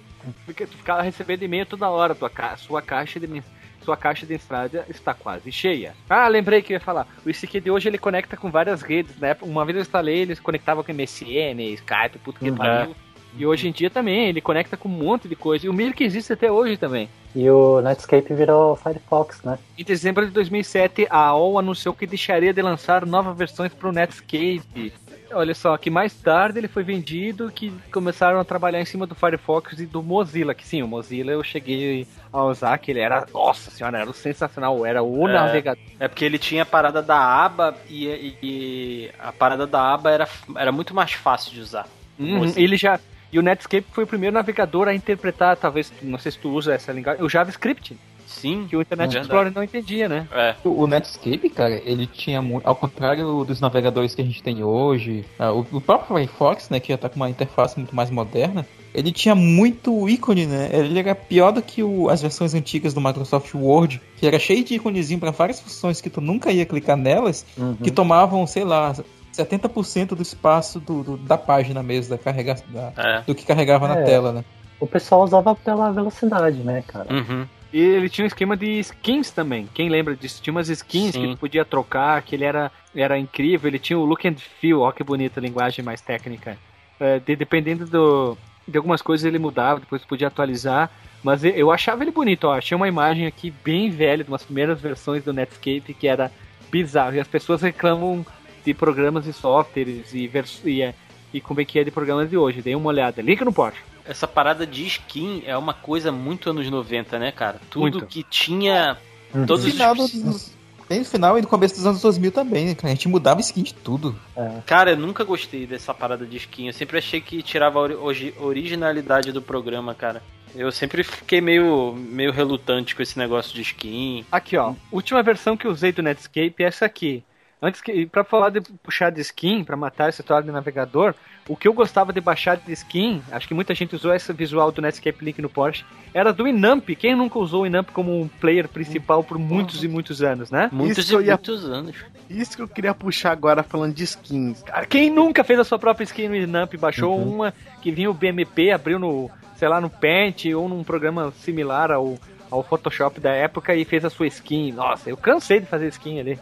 Porque tu ficava recebendo e-mail toda hora, tua ca sua caixa de men- sua caixa de entrada está quase cheia. Ah, lembrei que eu ia falar. O ICQ de hoje ele conecta com várias redes, né? Uma vez eu instalei, ele conectava com MSN, Skype, puto que Uhum. pariu. E hoje em dia também, ele conecta com um monte de coisa. E o Mir que existe até hoje também. E o Netscape virou Firefox, né? Em dezembro de 2007, a AOL anunciou que deixaria de lançar novas versões para o Netscape. Olha só, que mais tarde ele foi vendido, que começaram a trabalhar em cima do Firefox e do Mozilla, que sim, o Mozilla eu cheguei a usar, que ele era, nossa senhora, era o sensacional, era o É. navegador. É porque ele tinha a parada da aba e, e- e a parada da aba era, era muito mais fácil de usar. Uhum, ele já... E o Netscape foi o primeiro navegador a interpretar, talvez, não sei se tu usa essa linguagem, o JavaScript, Sim. que o Internet Verdade. Explorer não entendia, né? É. O o Netscape, cara, ele tinha muito. Ao contrário dos navegadores que a gente tem hoje, ah, o, o próprio Firefox, né, que já tá com uma interface muito mais moderna, ele tinha muito ícone, né? Ele era pior do que o- as versões antigas do Microsoft Word, que era cheio de íconezinho para várias funções que tu nunca ia clicar nelas, Uhum. que tomavam, sei lá, 70% do espaço do, do- da página mesmo, da carrega, da- É. do que carregava na É. tela, né? O pessoal usava pela velocidade, né, cara? Uhum. E ele tinha um esquema de skins também. Quem lembra disso? Tinha umas skins Sim. que podia trocar, que ele era, era incrível. Ele tinha o look and feel, ó que bonita a linguagem mais técnica. É, de- dependendo do, de algumas coisas ele mudava, depois podia atualizar. Mas eu- achava ele bonito, ó. Achei uma imagem aqui bem velha, de umas primeiras versões do Netscape, que era bizarro. E as pessoas reclamam de programas e softwares e, e, é, e como é que é de programas de hoje. Dei uma olhada. Link no post. Essa parada de skin é uma coisa muito anos 90, né, cara? Tudo Muito. que tinha. Uhum. Todos No os final dos- Bem no final e no começo dos anos 2000 também, né, cara? A gente mudava skin de tudo. Cara, eu nunca gostei dessa parada de skin. Eu sempre achei que tirava a ori- origi- originalidade do programa, cara. Eu sempre fiquei meio, meio relutante com esse negócio de skin. Aqui, ó. Última versão que eu usei do Netscape é essa aqui. Antes que, pra falar de puxar de skin, pra matar essa história de navegador, o que eu gostava de baixar de skin, acho que muita gente usou esse visual do Netscape Link no Porsche, era do Inamp. Quem nunca usou o Inamp como um player principal por muitos e muitos anos, né? Muitos Isso e ia- muitos anos. Isso que eu queria puxar agora falando de skins. Cara, Quem nunca fez a sua própria skin no Inamp, baixou uma que vinha o BMP, abriu no, sei lá, no Paint ou num programa similar ao, ao Photoshop da época e fez a sua skin. Nossa, eu cansei de fazer skin ali.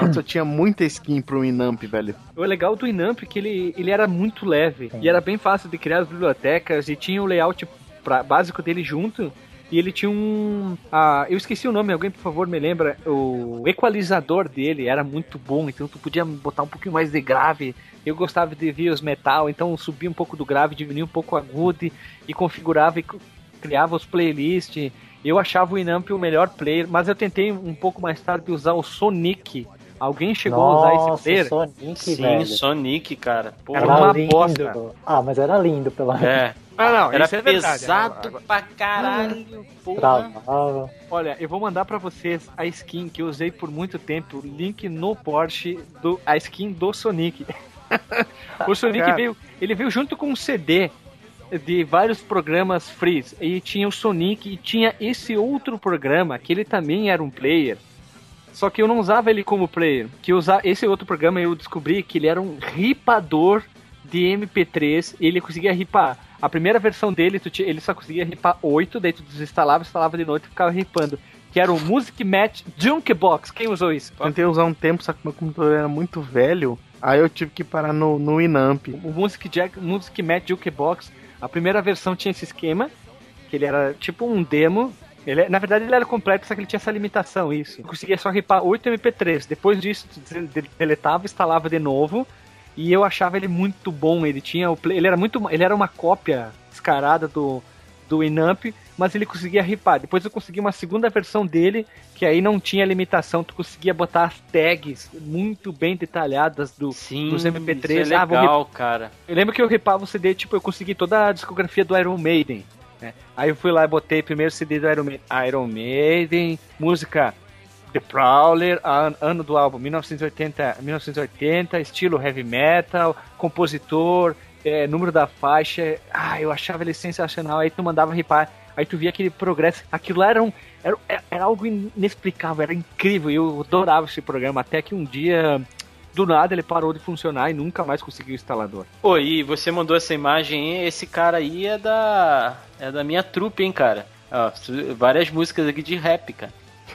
Nossa, eu tinha muita skin pro Inamp, velho. O legal do Inamp é que ele, ele era muito leve e era bem fácil de criar as bibliotecas e tinha o layout pra- básico dele junto. E ele tinha um. Ah, eu esqueci o nome, alguém por favor me lembra. O equalizador dele era muito bom, então tu podia botar um pouquinho mais de grave. Eu gostava de ver os metal, então subia um pouco do grave, diminuía um pouco o agudo e configurava e criava os playlists. Eu achava o Inamp o melhor player, mas eu tentei um pouco mais tarde usar o Sonic. Alguém chegou a usar esse Nossa, player? Sonic, Sim, velho. Sonic, cara. Pô, Era uma lindo. bosta. Ah, mas era lindo, pelo menos. é. Ah, não, Era isso é pesado pra caralho, porra. Travava. Olha, eu vou mandar pra vocês a skin que eu usei por muito tempo, link no Porsche, do, a skin do Sonic. o Sonic Cara. veio, ele veio junto com um CD de vários programas free. E tinha o Sonic e tinha esse outro programa que ele também era um player. Só que eu não usava ele como player. Que usar esse outro programa eu descobri que ele era um ripador de MP3 e ele conseguia ripar. A primeira versão dele, tu ele só conseguia ripar 8, daí tu desinstalava, instalava de noite e ficava ripando. Que era o Music Match Junkbox. Quem usou isso? Tentei usar um tempo, só que meu computador era muito velho. Aí eu tive que parar no, no Inamp. O Music, Jack, Music Match Jukebox, a primeira versão tinha esse esquema, que ele era tipo um demo. Ele, na verdade ele era completo, só que ele tinha essa limitação, isso. Conseguia só ripar 8 MP3. Depois disso, deletava, instalava de novo. E eu achava ele muito bom. Ele tinha o play, ele era muito, ele era uma cópia descarada do do Inamp, mas ele conseguia ripar. Depois eu consegui uma segunda versão dele, que aí não tinha limitação, tu conseguia botar as tags muito bem detalhadas do, Sim, dos MP3. isso é Ah, legal, cara. eu lembro que eu ripava o CD, tipo, eu consegui toda a discografia do Iron Maiden. Né? Aí eu fui lá e botei primeiro CD do Iron Maiden, Iron Maiden música The Prowler, an- ano do álbum 1980, 1980 estilo heavy metal, compositor, é, número da faixa. Ah, eu achava ele sensacional. Aí tu mandava ripar, aí tu via aquele progresso. Aquilo era, um, era, era algo inexplicável, era incrível. Eu adorava esse programa. Até que um dia, do nada, ele parou de funcionar e nunca mais conseguiu o instalador. Pô, e você mandou essa imagem, hein? esse cara aí é da é da minha trupe, hein, cara. Ó, várias músicas aqui de rap, cara.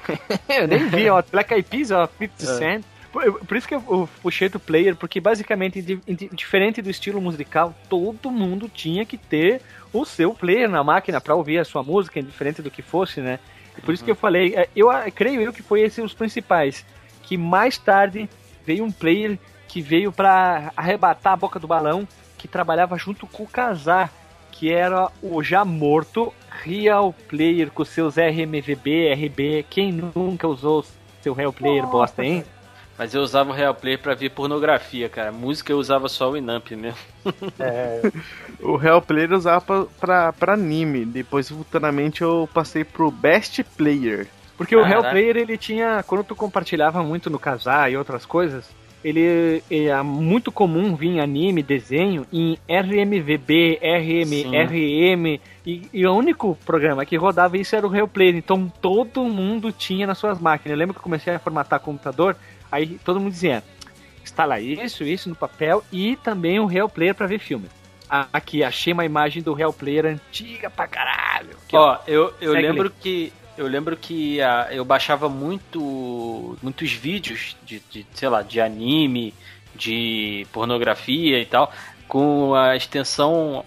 Eu nem vi, ó. Black Eyed Peas, ó, 50 É. Cent. Por, por isso que eu, puxei do player, porque basicamente, di- di- diferente do estilo musical, todo mundo tinha que ter o seu player na máquina pra ouvir a sua música, indiferente do que fosse, né? Por isso que eu falei, é, eu creio eu que foi esses os principais. Que mais tarde veio um player que veio pra arrebatar a boca do balão, que trabalhava junto com o Casar, que era o já morto Real Player com seus RMVB, RB. Quem nunca usou seu Real Player, bosta, hein? Mas eu usava o Real Play pra ver pornografia, cara. Música eu usava só o Inamp mesmo. É, O Real Player eu usava pra, pra, pra anime. Depois, futuramente, eu passei pro Best Player. Porque o Real Caraca. Player, ele tinha, quando tu compartilhava muito no casar e outras coisas, ele é muito comum vir anime, desenho, em RMVB, RM, Sim. RM, e, e o único programa que rodava isso era o Real Player, então todo mundo tinha nas suas máquinas. Eu lembro que eu comecei a formatar computador, aí todo mundo dizia, instala isso, isso no papel, e também o Real Player pra ver filme. Ah, Aqui, achei uma imagem do Real Player antiga pra caralho. Aqui, ó. Ó, eu, eu lembro que eu lembro que ah, eu baixava muito muitos vídeos de, de, sei lá, de anime, de pornografia e tal, com a extensão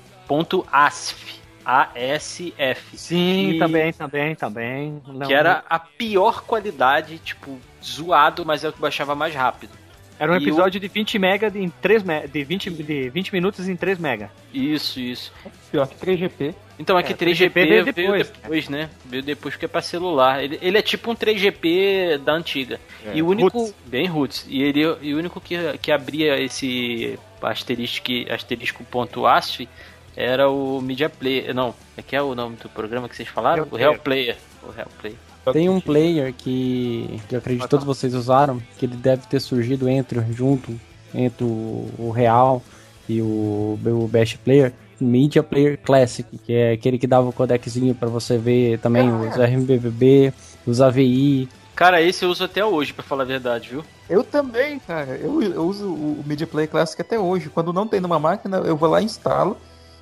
.asf, ASF. Sim, que- também, também, também. Não, que era a pior qualidade, tipo, zoado, mas é o que baixava mais rápido. Era um e episódio de 20 mega em 3 me... de 20 de 20 minutos em 3 mega. Isso, isso. Pior que 3GP. Então aqui É, 3GP 3GP veio veio depois, depois, né? Veio depois porque é pra celular. Ele, ele é tipo um 3GP da antiga. e o único. Roots. Bem roots. E ele e o único que, que abria esse asterisco, asterisco ponto ASF era o Media Player. Não, é que é o nome do programa que vocês falaram? Real o Real Player. O Real Player. Tem um player que, que eu acredito que todos vocês usaram, que ele deve ter surgido entre, junto entre o, o Real e o, o Best Player, Media Player Classic, que é aquele que dava o codeczinho para você ver também os RMBB, os AVI. Cara, esse eu uso até hoje, pra falar a verdade, viu? Eu também, cara. Eu, eu uso o Media Player Classic até hoje. Quando não tem numa máquina, eu vou lá e instalo.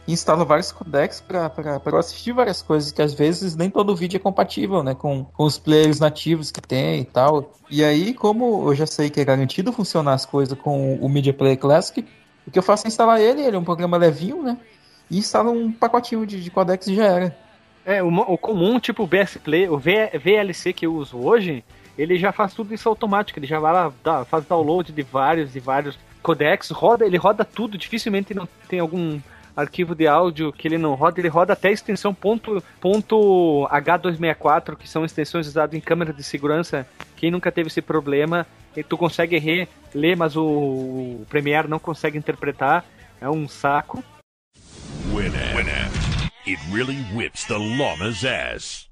Instalo vários codecs para assistir várias coisas que às vezes nem todo vídeo é compatível, né? Com, com os players nativos que tem e tal. E aí, como eu já sei que é garantido funcionar as coisas com o Media Player Classic, o que eu faço é instalar ele, ele é um programa levinho, né? E instala um pacotinho de, de codecs e já era. É, o, o comum, tipo o BS Play, o V- VLC que eu uso hoje, ele já faz tudo isso automático. Ele já vai lá, dá- faz download de vários e vários codecs, roda, ele roda tudo, dificilmente não tem algum arquivo de áudio que ele não roda, ele roda até a extensão ponto, ponto H264, que são extensões usadas em câmera de segurança. Quem nunca teve esse problema, e tu consegue re- ler, mas o, o Premiere não consegue interpretar. É um saco. Winamp. Winamp. It really whips the llama's ass.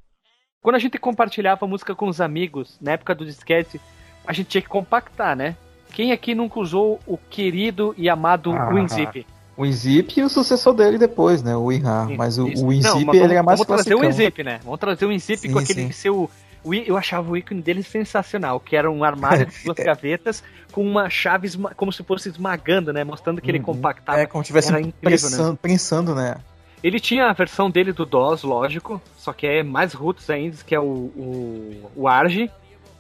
Quando a gente compartilhava música com os amigos, na época do disquete, a gente tinha que compactar, né? Quem aqui nunca usou o querido e amado Ah. WinZip? O WinZip e o sucessor dele depois, né? O WinRAR. Mas o, Isso. o WinZip Não, mas ele é mais Vamos trazer o. WinZip, né? Vamos trazer o WinZip Sim, com aquele sim. seu... Eu achava o ícone dele sensacional, que era um armário de duas gavetas com uma chave esma- como se fosse esmagando, né? Mostrando que ele Uhum. compactava. É, como se estivesse Era incrível, prensando, né? prensando, né? Ele tinha a versão dele do DOS, lógico, só que é mais roots ainda, que é o, o, o Arg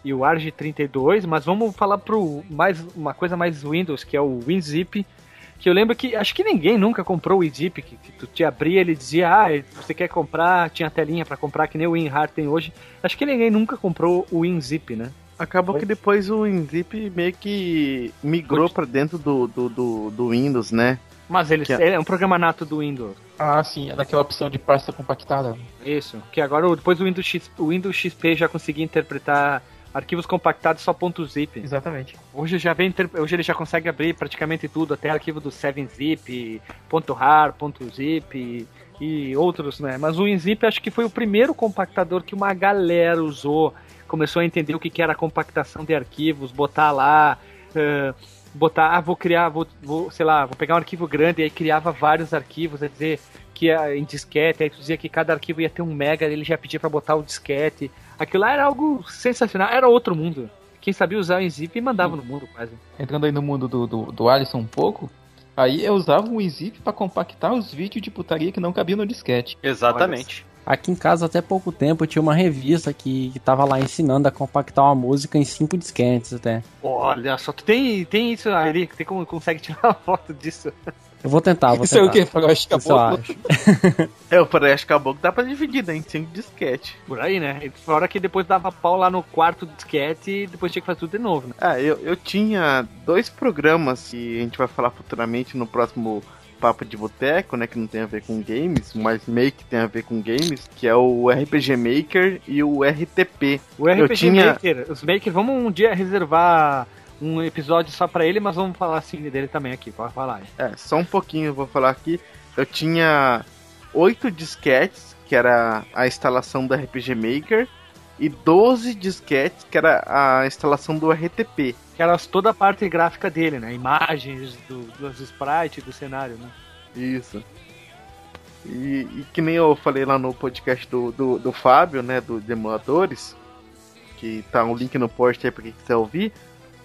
e o Arg 32, mas vamos falar pro mais uma coisa mais Windows, que é o WinZip, que eu lembro que acho que ninguém nunca comprou o WinZip, que, que tu te abria ele dizia, ah, você quer comprar, tinha telinha pra comprar, que nem o WinRAR tem hoje. Acho que ninguém nunca comprou o WinZip, né? Acabou que depois o WinZip meio que migrou pra dentro do, do, do, do Windows, né? Mas ele, Que- ele é um programa nato do Windows. Ah, sim, é daquela opção de pasta compactada. Isso, que agora depois o Windows, X, o Windows XP já conseguia interpretar arquivos compactados só .zip. Exatamente. Hoje já vem, hoje ele já consegue abrir praticamente tudo, até arquivo do 7zip, .rar, .zip e, outros, né? Mas o WinZip acho que foi o primeiro compactador que uma galera usou, começou a entender o que era compactação de arquivos, botar lá, eh, botar, ah, vou criar, vou, vou, sei lá, vou pegar um arquivo grande e aí criava vários arquivos, quer dizer, que ia em disquete, aí tu dizia que cada arquivo ia ter um mega, ele já pedia pra botar o disquete. Aquilo lá era algo sensacional, era outro mundo. Quem sabia usar o WinZip mandava no mundo quase. Entrando aí no mundo do, do, do Alisson um pouco, aí eu usava o WinZip pra compactar os vídeos de putaria que não cabiam no disquete. Exatamente. Aqui em casa, até pouco tempo, tinha uma revista que, que tava lá ensinando a compactar uma música em cinco disquetes até. Olha só, tu tem, tem isso aí, tem como consegue tirar uma foto disso. Eu vou tentar, vou Isso é tentar. o quê? Faroeste eu Caboclo? acho. É, o Faroeste Caboclo dá pra dividir, né? Em cinco disquete. Por aí, né? Fora que depois dava pau lá no quarto disquete e depois tinha que fazer tudo de novo, né? Ah, eu, eu tinha dois programas que a gente vai falar futuramente no próximo Papo de Boteco, né? Que não tem a ver com games, mas meio que tem a ver com games, que é o RPG Maker e o RTP. O Eu RPG tinha- Maker, os Maker, vamos um dia reservar um episódio só pra ele, mas vamos falar assim dele também aqui, pode falar. É, só um pouquinho eu vou falar aqui. Eu tinha oito disquetes, que era a instalação do RPG Maker, e 12 disquetes, que era a instalação do RTP. Que era toda a parte gráfica dele, né? Imagens do, dos sprites do cenário, né? Isso. E, e que nem eu falei lá no podcast do, do, do Fábio, né, do de emuladores, que tá um link no post aí pra quem quiser ouvir.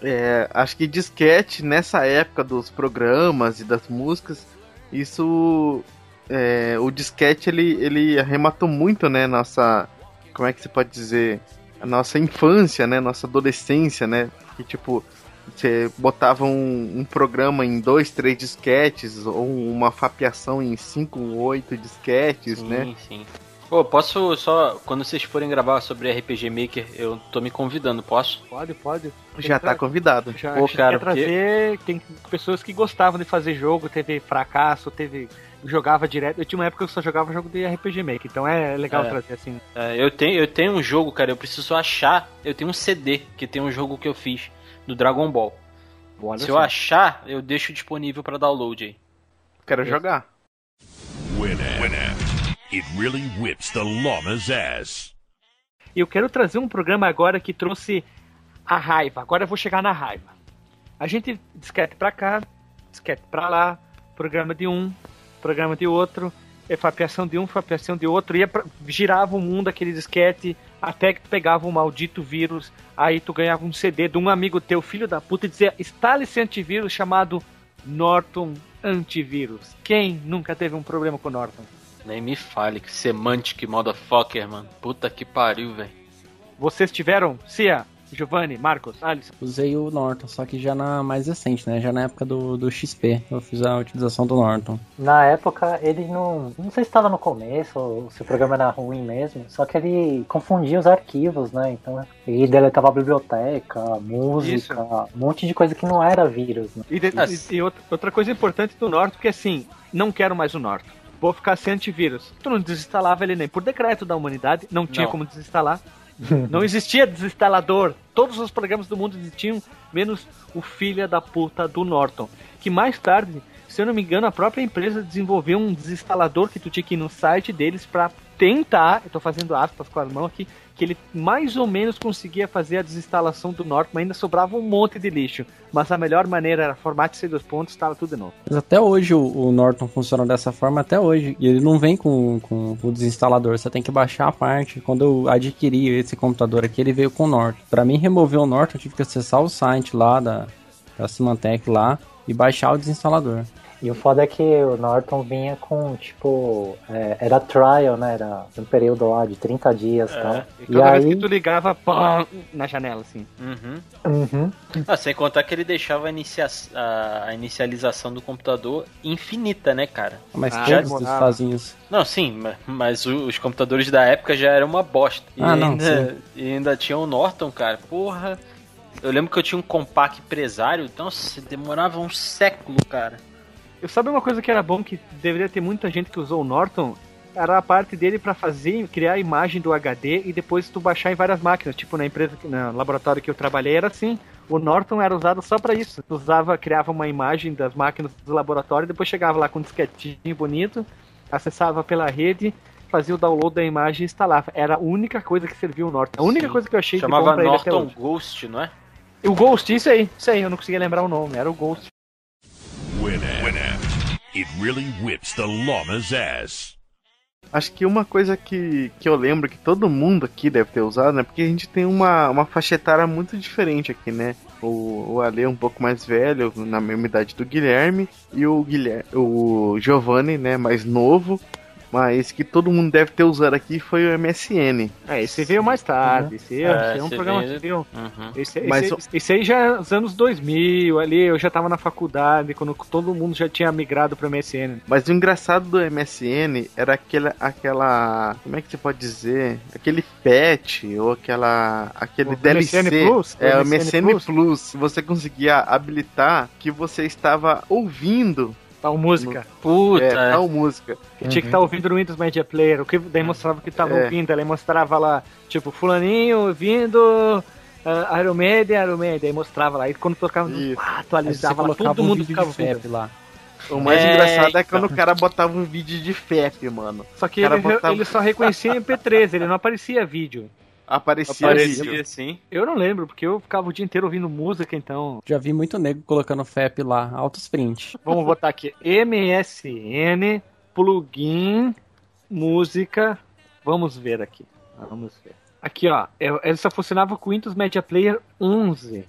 É, acho que disquete nessa época dos programas e das músicas, isso. é, o disquete ele, ele arrematou muito, né? Nossa. Como é que se pode dizer? A nossa infância, né? Nossa adolescência, né? Que tipo. Você botava um, um programa em dois, três disquetes, ou uma fapeação em cinco, oito disquetes, Sim, né? sim. Pô, posso só. Quando vocês forem gravar sobre RPG Maker, eu tô me convidando, posso? Pode, pode. Já tá convidado. Já, Pô, cara, quer trazer. Tem pessoas que gostavam de fazer jogo, teve fracasso, teve. Jogava direto. Eu tinha uma época que eu só jogava jogo de RPG Maker, então é legal É. trazer assim. É, eu, tenho, eu tenho um jogo, cara, eu preciso achar. Eu tenho um CD que tem um jogo que eu fiz do Dragon Ball. Olha Se eu achar, eu deixo disponível pra download aí. Quero jogar. Winamp. Winamp. It really whips the llama's ass. Eu quero trazer um programa agora que trouxe a raiva. Agora eu vou chegar na raiva. A gente disquete pra cá, disquete pra lá, programa de um, programa de outro, fapiação de um, fapiação de outro, ia pra, girava o mundo aquele disquete até que tu pegava um maldito vírus, aí tu ganhava um CD de um amigo teu, filho da puta, e dizia, instale esse antivírus chamado Norton Antivírus. Quem nunca teve um problema com Norton? Nem me fale que semantic motherfucker, mano. Puta que pariu, velho. Vocês tiveram? Cia, Giovanni, Marcos, Alisson. Usei o Norton, só que já na mais recente, né? Já na época do, do XP, eu fiz a utilização do Norton. Na época, ele não. Não sei se estava no começo ou se o programa era ruim mesmo, só que ele confundia os arquivos, né? Então ele deletava a biblioteca, música, Isso. um monte de coisa que não era vírus. Né? E, de- e- e outra, outra coisa importante do Norton que é assim, não quero mais o Norton. Vou ficar sem antivírus. Tu não desinstalava ele nem por decreto da humanidade, não tinha Não. como desinstalar. não existia desinstalador. Todos os programas do mundo existiam, menos o filho da puta do Norton. Que mais tarde, se eu não me engano, a própria empresa desenvolveu um desinstalador que tu tinha que ir no site deles pra tentar, eu tô fazendo aspas com as mãos aqui, que ele mais ou menos conseguia fazer a desinstalação do Norton, ainda sobrava um monte de lixo. Mas a melhor maneira era formate C dois pontos, estava tudo de novo. Mas até hoje o, o Norton funciona dessa forma, até hoje. E ele não vem com, com o desinstalador, você tem que baixar a parte. Quando eu adquiri esse computador aqui, ele veio com o Norton. Pra mim remover o Norton, eu tive que acessar o site lá da, da Symantec lá e baixar o desinstalador. E o foda é que o Norton vinha com, tipo, é, era trial, né? Era um período lá de 30 dias e tal. E E toda vez aí. que tu ligava, pá, na janela, assim. Uhum. Uhum. Ah, sem contar que ele deixava a, inicia- a- inicialização do computador infinita, né, cara? Mas Ah, todos demorava. eles fazem isso. Não, sim, ma- mas os computadores da época já eram uma bosta. E, Ah, não, ainda, e ainda tinha o Norton, cara. Porra. Eu lembro que eu tinha um compact empresário, então nossa, demorava um século, cara. Eu sabe uma coisa que era bom que deveria ter muita gente que usou o Norton? Era a parte dele pra fazer, criar a imagem do HD e depois tu baixar em várias máquinas. Tipo na empresa, no laboratório que eu trabalhei era assim. O Norton era usado só pra isso. Tu usava, criava uma imagem das máquinas do laboratório, depois chegava lá com um disquetinho bonito, acessava pela rede, fazia o download da imagem e instalava. Era a única coisa que servia o Norton. A única Sim. coisa que eu achei de bom Chamava pra ele até Norton hoje. Ghost, não é? O Ghost, isso aí, isso aí, eu não conseguia lembrar o nome, era o Ghost. It really whips the llama's ass. Acho que uma coisa que, que eu lembro que todo mundo aqui deve ter usado, né? Porque a gente tem uma, uma faixa etária muito diferente aqui, né? O, o Ale é um pouco mais velho, na mesma idade do Guilherme, e o Guilherme, o Giovanni, né, mais novo, mas que todo mundo deve ter usado aqui foi o MSN. É, esse veio mais tarde, esse, É, esse é um programa veio- que veio Uhum. Esse, Mas esse, o- esse aí já é nos anos 2000, ali eu já tava na faculdade, quando todo mundo já tinha migrado pro MSN. Mas o engraçado do MSN era aquela, aquela, como é que você pode dizer? Aquele patch ou aquela, aquele O DLC. MSN Plus? É, o O MSN MSN Plus? Plus. Você conseguia habilitar que você estava ouvindo Tal música. Puta, é, tal música. Que tinha que estar ouvindo no Windows Media Player. O que daí mostrava que tava É. ouvindo. Ela mostrava lá, tipo, fulaninho ouvindo uh, Iron Maiden, Iron Maiden. Aí mostrava lá. E quando tocava, você atualizava lá, todo um mundo vídeo ficava ouvindo. lá. O mais É, engraçado é quando então. o cara botava um vídeo de FEP, mano. Só que ele, botava- ele só reconhecia MP3, ele não aparecia vídeo. Aparecia, Aparecia assim. Eu não lembro, porque eu ficava o dia inteiro ouvindo música, então. Já vi muito nego colocando FEP lá, altos print. Vamos botar aqui. MSN, plugin, música. Vamos ver aqui. Vamos ver. Aqui, ó. Ele só funcionava com o Windows Media Player 11.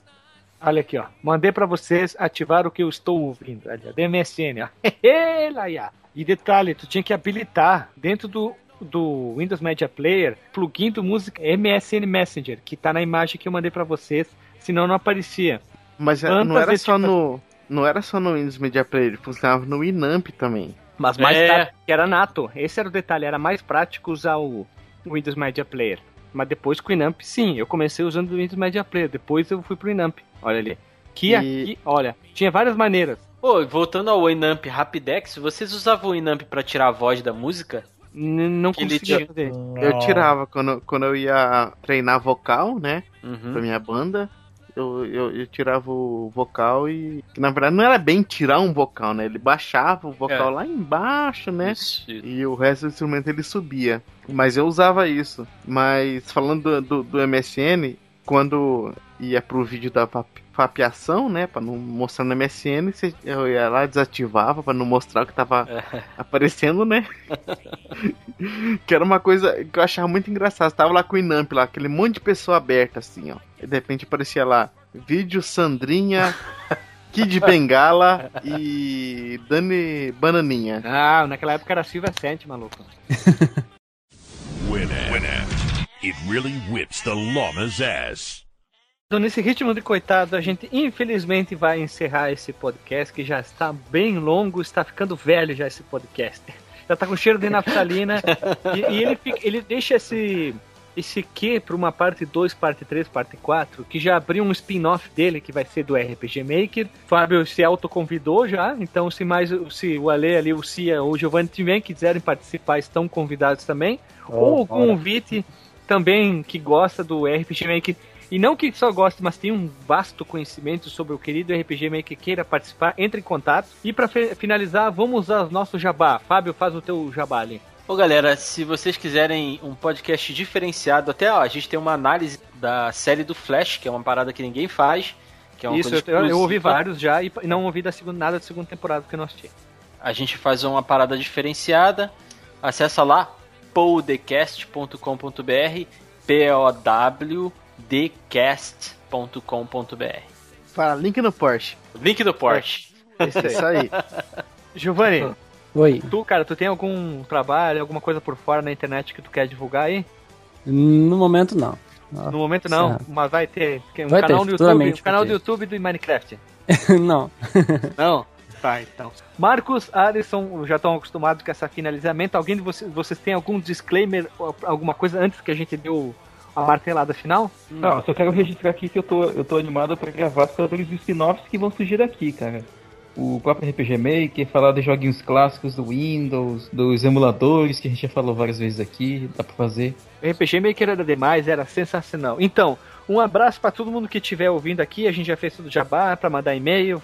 Olha aqui, ó. Mandei pra vocês ativar o que eu estou ouvindo. Olha, do MSN, ó. E detalhe, tu tinha que habilitar dentro do, do Windows Media Player plugin do música MSN Messenger, que tá na imagem que eu mandei pra vocês, senão não aparecia. Mas é, Quantas não era só tipo- no. Não era só no Windows Media Player, funcionava no Winamp também. Mas mais É. tarde, que era nato. Esse era o detalhe, era mais prático usar o Windows Media Player. Mas depois com o Inamp, sim, eu comecei usando o Windows Media Player, depois eu fui pro Inamp. Olha ali. Que E- aqui, olha, tinha várias maneiras. Pô, voltando ao Winamp Rapidex, vocês usavam o Winamp pra tirar a voz da música? N- não conseguia fazer. Eu tirava quando, quando eu ia treinar vocal, né? Uhum. Pra minha banda. eu, eu, eu tirava o vocal e. que, Na verdade, não era bem tirar um vocal, né? Ele baixava o vocal É. lá embaixo, né? Isso. E o resto do instrumento ele subia. Mas eu usava isso. Mas falando do, do, do MSN, quando ia pro vídeo da fapiação, né? Pra não mostrar no MSN, cê- eu ia lá, desativava pra não mostrar o que tava aparecendo, né? que era uma coisa que eu achava muito engraçado. Tava lá com o Inamp lá, aquele monte de pessoa aberta assim, ó. E de repente aparecia lá, vídeo Sandrinha, Kid Bengala e Dani Bananinha. Ah, naquela época era Silvia Sente, maluco. Winamp. It really whips the llama's ass. Então, nesse ritmo de coitado, a gente infelizmente vai encerrar esse podcast, que já está bem longo, está ficando velho já esse podcast. Já tá com cheiro de naftalina. e e ele, fica- ele deixa esse, esse quê para uma parte 2, parte 3, parte 4, que já abriu um spin-off dele, que vai ser do RPG Maker. Fábio se autoconvidou já, então se mais se o Ale ali, o Cia ou o Giovanni também quiserem participar, estão convidados também. ou algum ora. ouvinte também que gosta do RPG Maker e não que só goste, mas tem um vasto conhecimento sobre o querido RPG Maker que queira participar, entre em contato. E para finalizar, vamos usar o nosso jabá. Fábio, faz o teu jabá ali. Ô galera, se vocês quiserem um podcast diferenciado, até ó, a gente tem uma análise da série do Flash, que é uma parada que ninguém faz. Que é uma Isso, eu, eu ouvi vários já e não ouvi da segunda, nada da segunda temporada que eu não assisti. A gente faz uma parada diferenciada. Acessa lá podcast.com.br p-o-w-d-cast.com.br Fala, link no Porsche. Link do Porsche. Isso aí. Giovanni, Oi. tu, cara, tu tem algum trabalho, alguma coisa por fora na internet que tu quer divulgar aí? No momento não. No momento não, certo. mas vai ter um Vai ter, canal no YouTube, futuramente um canal do. YouTube do Minecraft. não. Não? Tá, então. Marcos, Alisson, já estão acostumados com esse finalizamento. Alguém de vocês, vocês tem algum disclaimer, alguma coisa antes que a gente deu a martelada final? Não, só quero registrar aqui que eu tô, eu tô animado pra gravar sobre os spin-offs que vão surgir daqui, cara. O próprio RPG Maker, falar de joguinhos clássicos do Windows, dos emuladores que a gente já falou várias vezes aqui, dá pra fazer. O RPG Maker era demais, era sensacional. Então, um abraço para todo mundo que estiver ouvindo aqui. A gente já fez tudo jabá para mandar e-mail,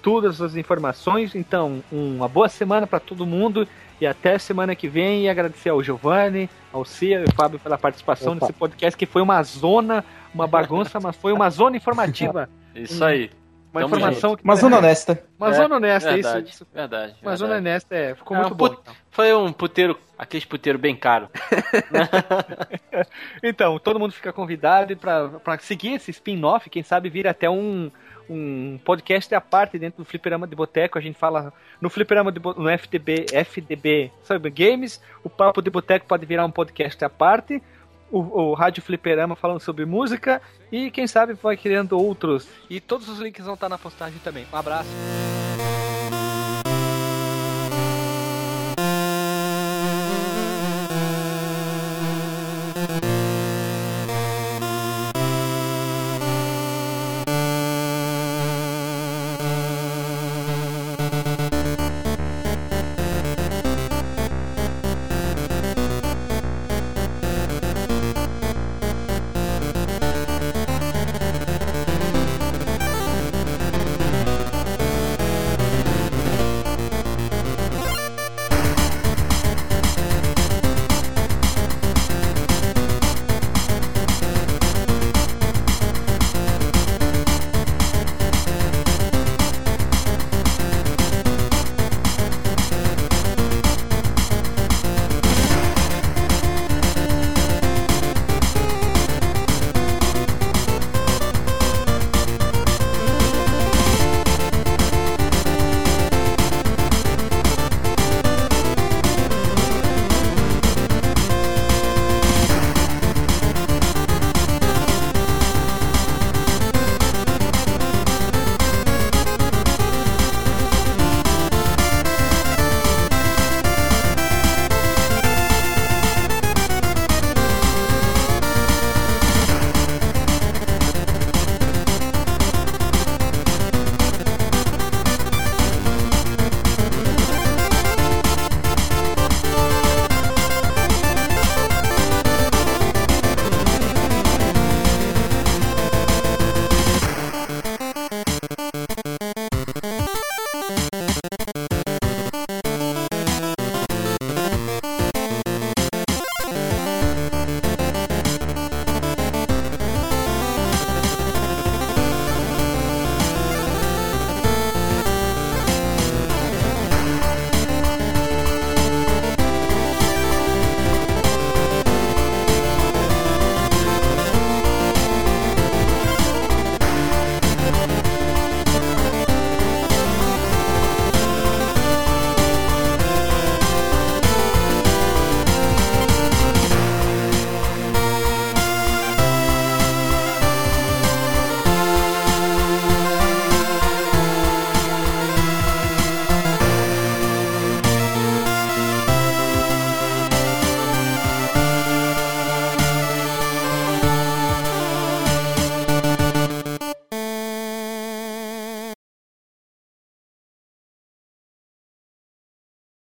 todas as informações. Então, uma boa semana para todo mundo e até semana que vem. E agradecer ao Giovanni, ao Cia e ao Fábio pela participação Opa. nesse podcast que foi uma zona, uma bagunça, mas foi uma zona informativa. Isso aí. Uma Tamo informação que Uma zona honesta. Uma É, zona honesta, verdade, isso. isso. Verdade. Uma verdade. zona honesta, é, ficou É, muito um bom. put- Foi um puteiro, aquele puteiro bem caro. Então, todo mundo fica convidado para seguir esse spin-off, quem sabe vir até um, um podcast à parte dentro do Fliperama de Boteco. A gente fala no Fliperama de Bo- no FDB, FDB sabe, Games. O Papo de Boteco pode virar um podcast à parte. O, o Rádio Fliperama falando sobre música. E quem sabe vai criando outros. E todos os links vão estar na postagem também. Um abraço.